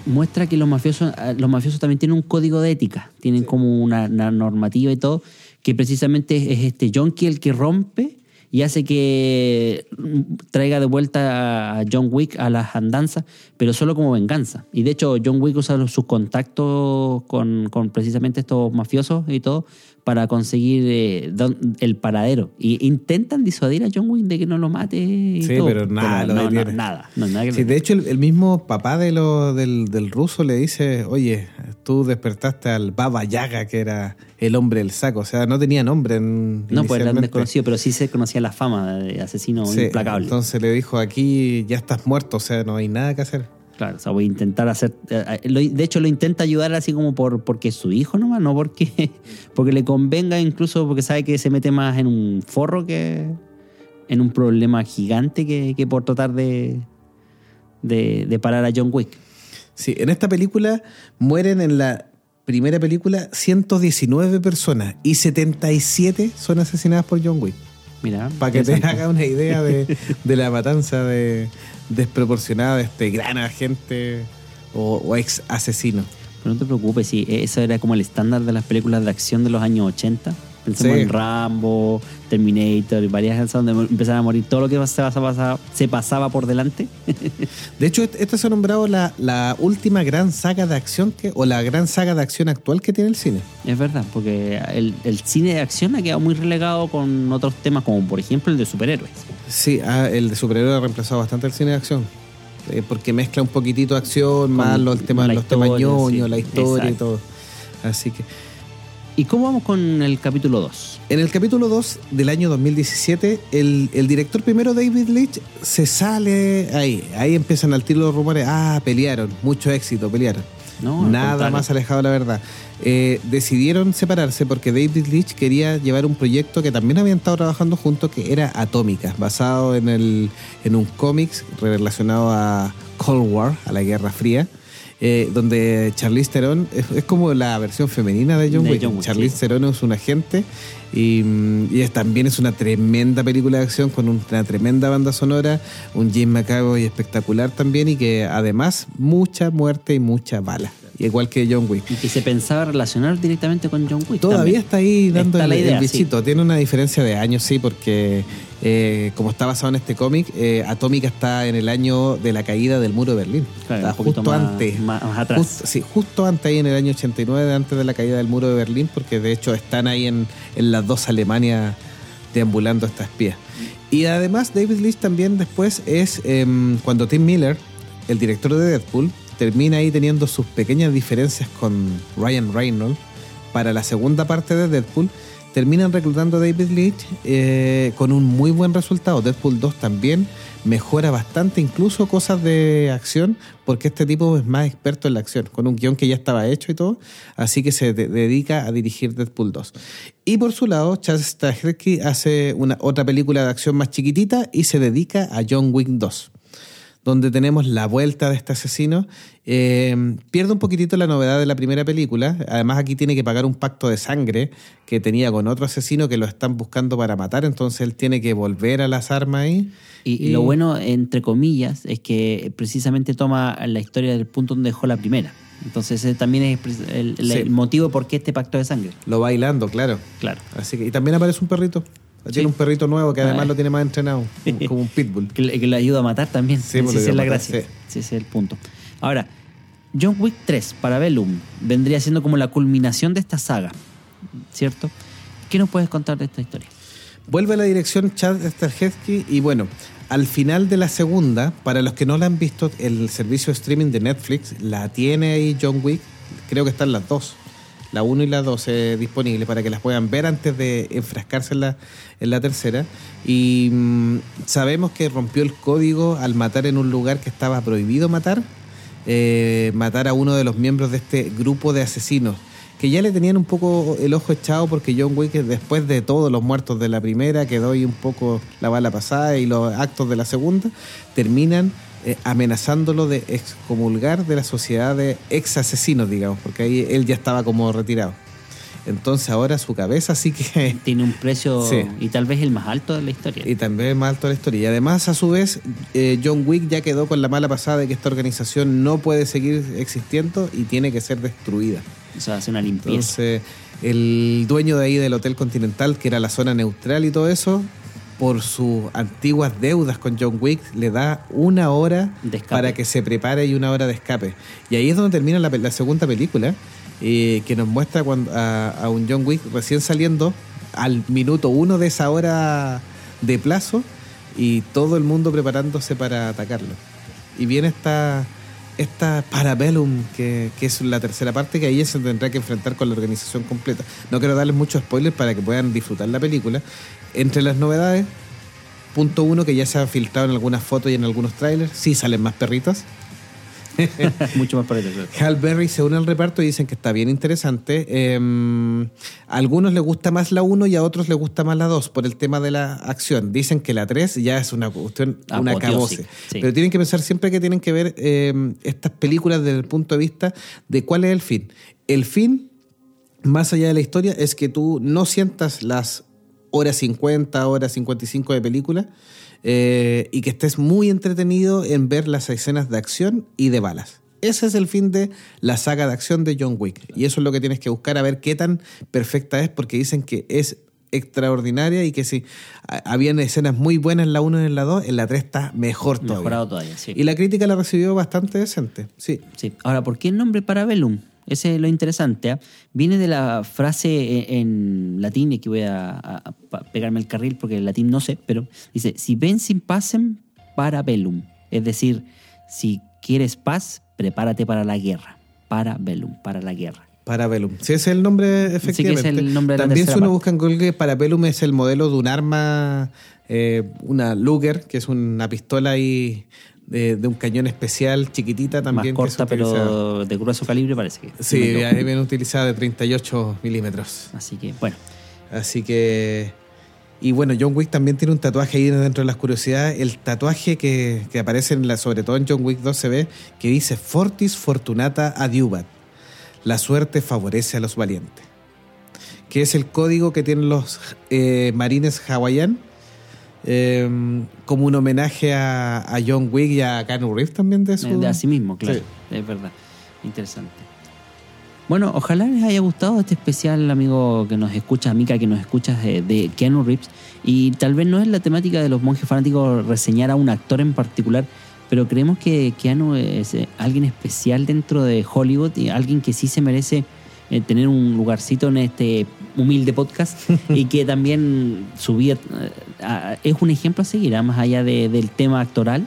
muestra que los mafiosos, ah, los mafiosos también tienen un código de ética, tienen como una, una normativa y todo, que precisamente es, es este junkie el que rompe y hace que mm, traiga de vuelta a John Wick a las andanzas, pero solo como venganza. Y de hecho John Wick usa sus contactos con, con precisamente estos mafiosos y todo para conseguir eh, don- el paradero. Y intentan disuadir a John Wick de que no lo mate. Y Sí, todo, pero nada lo no, no, detiene. nada, no, nada que Sí, lo- de hecho, el, el mismo papá de lo, del, del ruso le dice, oye, tú despertaste al Baba Yaga, que era el hombre del saco. O sea, no tenía nombre en, No, pues era desconocido, pero sí se conocía la fama de asesino Sí, implacable. Entonces le dijo, aquí ya estás muerto, o sea, no hay nada que hacer. Claro, o sea, voy a intentar hacer. eh, lo- De hecho, lo intenta ayudar así como por porque es su hijo nomás, no porque, [LAUGHS] porque le convenga, incluso porque sabe que se mete más en un forro que en un problema gigante que, que por tratar de, de, de parar a John Wick. Sí, en esta película mueren en la primera película 119 personas y 77 son asesinadas por John Wick. Mira, Para que te haga una idea de, [LAUGHS] de la matanza de, desproporcionada de este gran agente o, o ex asesino. Pero no te preocupes, sí, eso era como el estándar de las películas de acción de los años 80. Pensemos Sí. en Rambo, Terminator y varias esas donde empezaban a morir todo lo que se pasaba, se pasaba por delante. De hecho, est- esta se ha nombrado la, la última gran saga de acción que, o la gran saga de acción actual que tiene el cine. Es verdad, porque el, el cine de acción ha quedado muy relegado con otros temas, como por ejemplo el de superhéroes. Sí, ah, el de superhéroe ha reemplazado bastante el cine de acción. Eh, porque mezcla un poquitito de acción, más los temas, los temas ñoños, sí. la historia y Exacto. todo. Así que. ¿Y cómo vamos con el capítulo 2? En el capítulo 2 del año 2017, el, el director primero, David Leitch, se sale ahí. Ahí empiezan al tiro los rumores. Ah, pelearon, mucho éxito, pelearon. No, Nada más alejado de la verdad. Eh, decidieron separarse porque David Leitch quería llevar un proyecto que también habían estado trabajando juntos, que era Atómica, basado en, el, en un cómics relacionado a Cold War, a la Guerra Fría. Eh, donde Charlize Theron es, es como la versión femenina de John De Wick. John Wick, Charlize. Theron es un agente y, mm, y es, también es una tremenda película de acción con una tremenda banda sonora, un Jim McAvoy espectacular también y que además mucha muerte y mucha bala. igual que John Wick. Y que se pensaba relacionar directamente con John Wick. Todavía también. está ahí dando Está el idea, bichito. Tiene una diferencia de años, sí, porque eh, como está basado en este cómic, eh, Atómica está en el año de la caída del muro de Berlín. Claro, está justo más- antes. más- más atrás. Justo- sí, justo antes ahí en el año 89, antes de la caída del muro de Berlín, porque de hecho están ahí en, en las dos Alemanias deambulando esta espía. Y además David Leitch también después es em, cuando Tim Miller, el director de Deadpool, termina ahí teniendo sus pequeñas diferencias con Ryan Reynolds para la segunda parte de Deadpool, terminan reclutando a David Leitch eh, con un muy buen resultado. Deadpool 2 también mejora bastante, incluso cosas de acción, porque este tipo es más experto en la acción, con un guion que ya estaba hecho y todo, así que se de- dedica a dirigir Deadpool 2. Y por su lado, Chad Stahelski hace una, otra película de acción más chiquitita y se dedica a John Wick 2 donde tenemos la vuelta de este asesino. Eh, pierde un poquitito la novedad de la primera película. Además, aquí tiene que pagar un pacto de sangre que tenía con otro asesino que lo están buscando para matar. Entonces, él tiene que volver a las armas ahí. Y, y lo bueno, entre comillas, es que precisamente toma la historia del punto donde dejó la primera. Entonces, ese también es pre- el, el- Sí. el motivo por qué este pacto de sangre. Lo bailando, claro. Claro. Así que, y también aparece un perrito. Tiene Sí. un perrito nuevo que además Ah. lo tiene más entrenado, como- un pitbull. Que le, que le ayuda a matar también. Sí, Sí, pues, esa es la gracia. sí. Sí, ese es el punto. Ahora, John Wick 3, para Bellum, vendría siendo como la culminación de esta saga, ¿cierto? ¿Qué nos puedes contar de esta historia? Vuelve a la dirección Chad Stahelski y bueno, al final de la segunda, para los que no la han visto, el servicio de streaming de Netflix la tiene ahí John Wick, creo que están las dos, la 1 y la 2 eh, disponibles para que las puedan ver antes de enfrascarse en la, en la tercera. Y mm, sabemos que rompió el código al matar en un lugar que estaba prohibido matar, eh, matar a uno de los miembros de este grupo de asesinos que ya le tenían un poco el ojo echado porque John Wick después de todos los muertos de la primera quedó ahí un poco la bala pasada y los actos de la segunda terminan eh, amenazándolo de excomulgar de la sociedad de ex asesinos digamos porque ahí él ya estaba como retirado entonces ahora su cabeza sí que [LAUGHS] Tiene un precio Sí. y tal vez el más alto de la historia. y también es más alto la historia. Y además, a su vez, eh, John Wick ya quedó con la mala pasada de que esta organización no puede seguir existiendo y tiene que ser destruida. O sea, hace una limpieza. Entonces, el dueño de ahí del Hotel Continental, que era la zona neutral y todo eso, por sus antiguas deudas con John Wick, le da una hora para que se prepare y una hora de escape. Y ahí es donde termina la, la segunda película, eh, que nos muestra cuando, a, a un John Wick recién saliendo al minuto uno de esa hora de plazo y todo el mundo preparándose para atacarlo. Y viene esta, esta Parabellum, que, que es la tercera parte, que ahí se tendrá que enfrentar con la organización completa. No quiero darles muchos spoilers para que puedan disfrutar la película. Entre las novedades, punto uno que ya se ha filtrado en algunas fotos y en algunos trailers, sí salen más perritos. [LAUGHS] Mucho más claro. Hal Berry se une al reparto y dicen que está bien interesante. Eh, a algunos les gusta más la 1 y a otros les gusta más la 2 por el tema de la acción. Dicen que la 3 ya es una cuestión, una Apoteósica, cabose. sí. Pero tienen que pensar siempre que tienen que ver eh, estas películas desde el punto de vista de cuál es el fin. El fin, más allá de la historia, es que tú no sientas las horas 50, horas 55 de película eh, y que estés muy entretenido en ver las escenas de acción y de balas. Ese es el fin de la saga de acción de John Wick. Y eso es lo que tienes que buscar a ver qué tan perfecta es, porque dicen que es extraordinaria y que si habían escenas muy buenas en la 1 y en la 2, en la 3 está mejor todavía. Mejorado todavía, sí. Y la crítica la recibió bastante decente, sí. Sí. Ahora, ¿por qué el nombre Parabellum? Ese es lo interesante. ¿ah? Viene de la frase en, en latín, y que voy a, a- a pa- pegarme el carril porque el latín no sé, pero dice, si ven sin pacem, parabellum. Es decir, si quieres paz, prepárate para la guerra. Parabellum, para la guerra. Parabellum. Sí, ese es el nombre, que es efectivamente. el nombre de También si uno parte. busca en Google, Parabellum es el modelo de un arma, eh, una Luger, que es una pistola ahí de, de un cañón especial, chiquitita también. Más que se corta, pero de grueso calibre parece que. Sí, ahí viene utilizada de 38 milímetros. Así que, bueno. Así que... Y bueno, John Wick también tiene un tatuaje ahí dentro de las curiosidades. El tatuaje que, que aparece, en la, sobre todo en John Wick 2 se ve, que dice Fortis Fortunata Adiubat. La suerte favorece a los valientes. Que es el código que tienen los eh, marines hawaianos. Eh, como un homenaje a, a John Wick y a Keanu Reeves también de su... De así mismo, claro. Sí. Es verdad. Interesante. Bueno, ojalá les haya gustado este especial, amigo que nos escucha, amiga que nos escuchas de, de Keanu Reeves. Y tal vez no es la temática de los monjes fanáticos reseñar a un actor en particular, pero creemos que Keanu es eh, alguien especial dentro de Hollywood y alguien que sí se merece eh, tener un lugarcito en este humilde podcast [LAUGHS] y que también su vida eh, es un ejemplo a seguir, ah, más allá de- del tema actoral.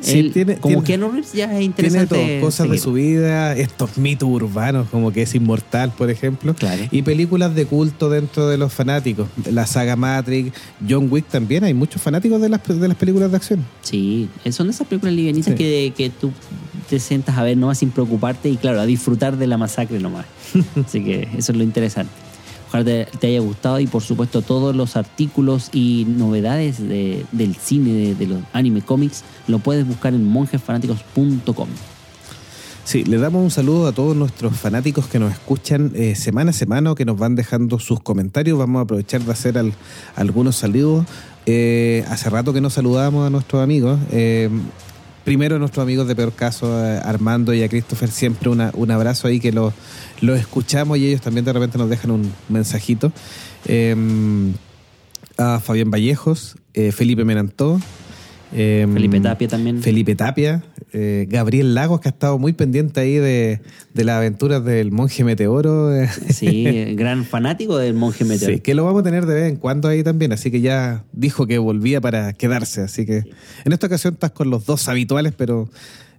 Sí, Él, tiene- como tiene- Keanu Reeves ya es Tiene interesante. todo, cosas de su vida, estos mitos urbanos, como que es inmortal, por ejemplo. Claro. Y películas de culto dentro de los fanáticos. La saga Matrix, John Wick también. Hay muchos fanáticos de las, de las películas de acción. Sí, eh, son esas películas livianitas Sí. que, que tú te sientas a ver nomás sin preocuparte y claro, a disfrutar de la masacre nomás. [LAUGHS] Así que eso es lo interesante. Ojalá te, haya gustado y por supuesto todos los artículos y novedades de- del cine, de, los anime cómics, lo puedes buscar en monjesfanáticos.com. Sí, le damos un saludo a todos nuestros fanáticos que nos escuchan eh, semana a semana que nos van dejando sus comentarios. Vamos a aprovechar de hacer al- algunos saludos. Eh, hace rato que no saludamos a nuestros amigos. Eh, primero a nuestros amigos de Peor Caso, Armando y a Christopher, siempre un abrazo ahí que los los escuchamos y ellos también de repente nos dejan un mensajito. Eh, a Fabián Vallejos, eh, Felipe Menantó. Eh, Felipe Tapia también. Felipe Tapia, eh, Gabriel Lagos, que ha estado muy pendiente ahí de, de las aventuras del monje meteoro. [LAUGHS] Sí, gran fanático del monje meteoro. Sí, que lo vamos a tener de vez en cuando ahí también, así que ya dijo que volvía para quedarse, así que en esta ocasión estás con los dos habituales, pero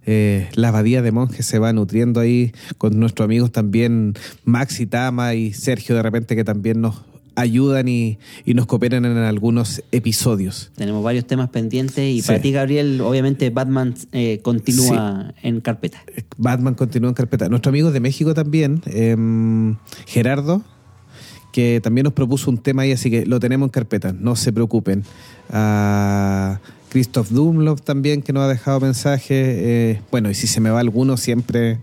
eh, la abadía de monjes se va nutriendo ahí con nuestros amigos también Maxi Tama y Sergio de repente que también nos ayudan y, y nos cooperan en algunos episodios. Tenemos varios temas pendientes y Sí. para ti, Gabriel, obviamente Batman eh, continúa en carpeta. Batman continúa en carpeta. Nuestro amigo de México también, em, Gerardo, que también nos propuso un tema ahí, así que lo tenemos en carpeta, no se preocupen. A Christoph Dumlov también, que nos ha dejado mensaje. eh, bueno, y si se me va alguno, siempre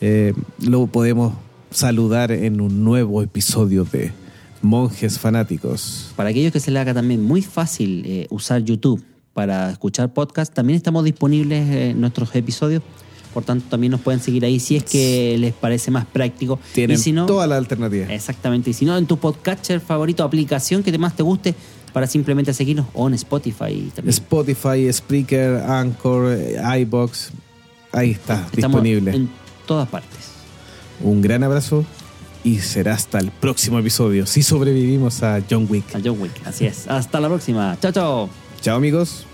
eh, lo podemos saludar en un nuevo episodio de Monjes Fanáticos. Para aquellos que se les haga también muy fácil eh, usar YouTube para escuchar podcast, también estamos disponibles eh, en nuestros episodios. Por tanto, también nos pueden seguir ahí si es que les parece más práctico. Tienen y si no, toda la alternativa. exactamente. Y si no, en tu podcatcher favorito, aplicación que más te guste, para simplemente seguirnos o en Spotify también. Spotify, Spreaker, Anchor, eh, iBox. Ahí está, Estamos disponible. en todas partes. Un gran abrazo y será hasta el próximo episodio. Si sobrevivimos a John Wick. A John Wick. Así es. Hasta la próxima. Chao, chao. Chao amigos.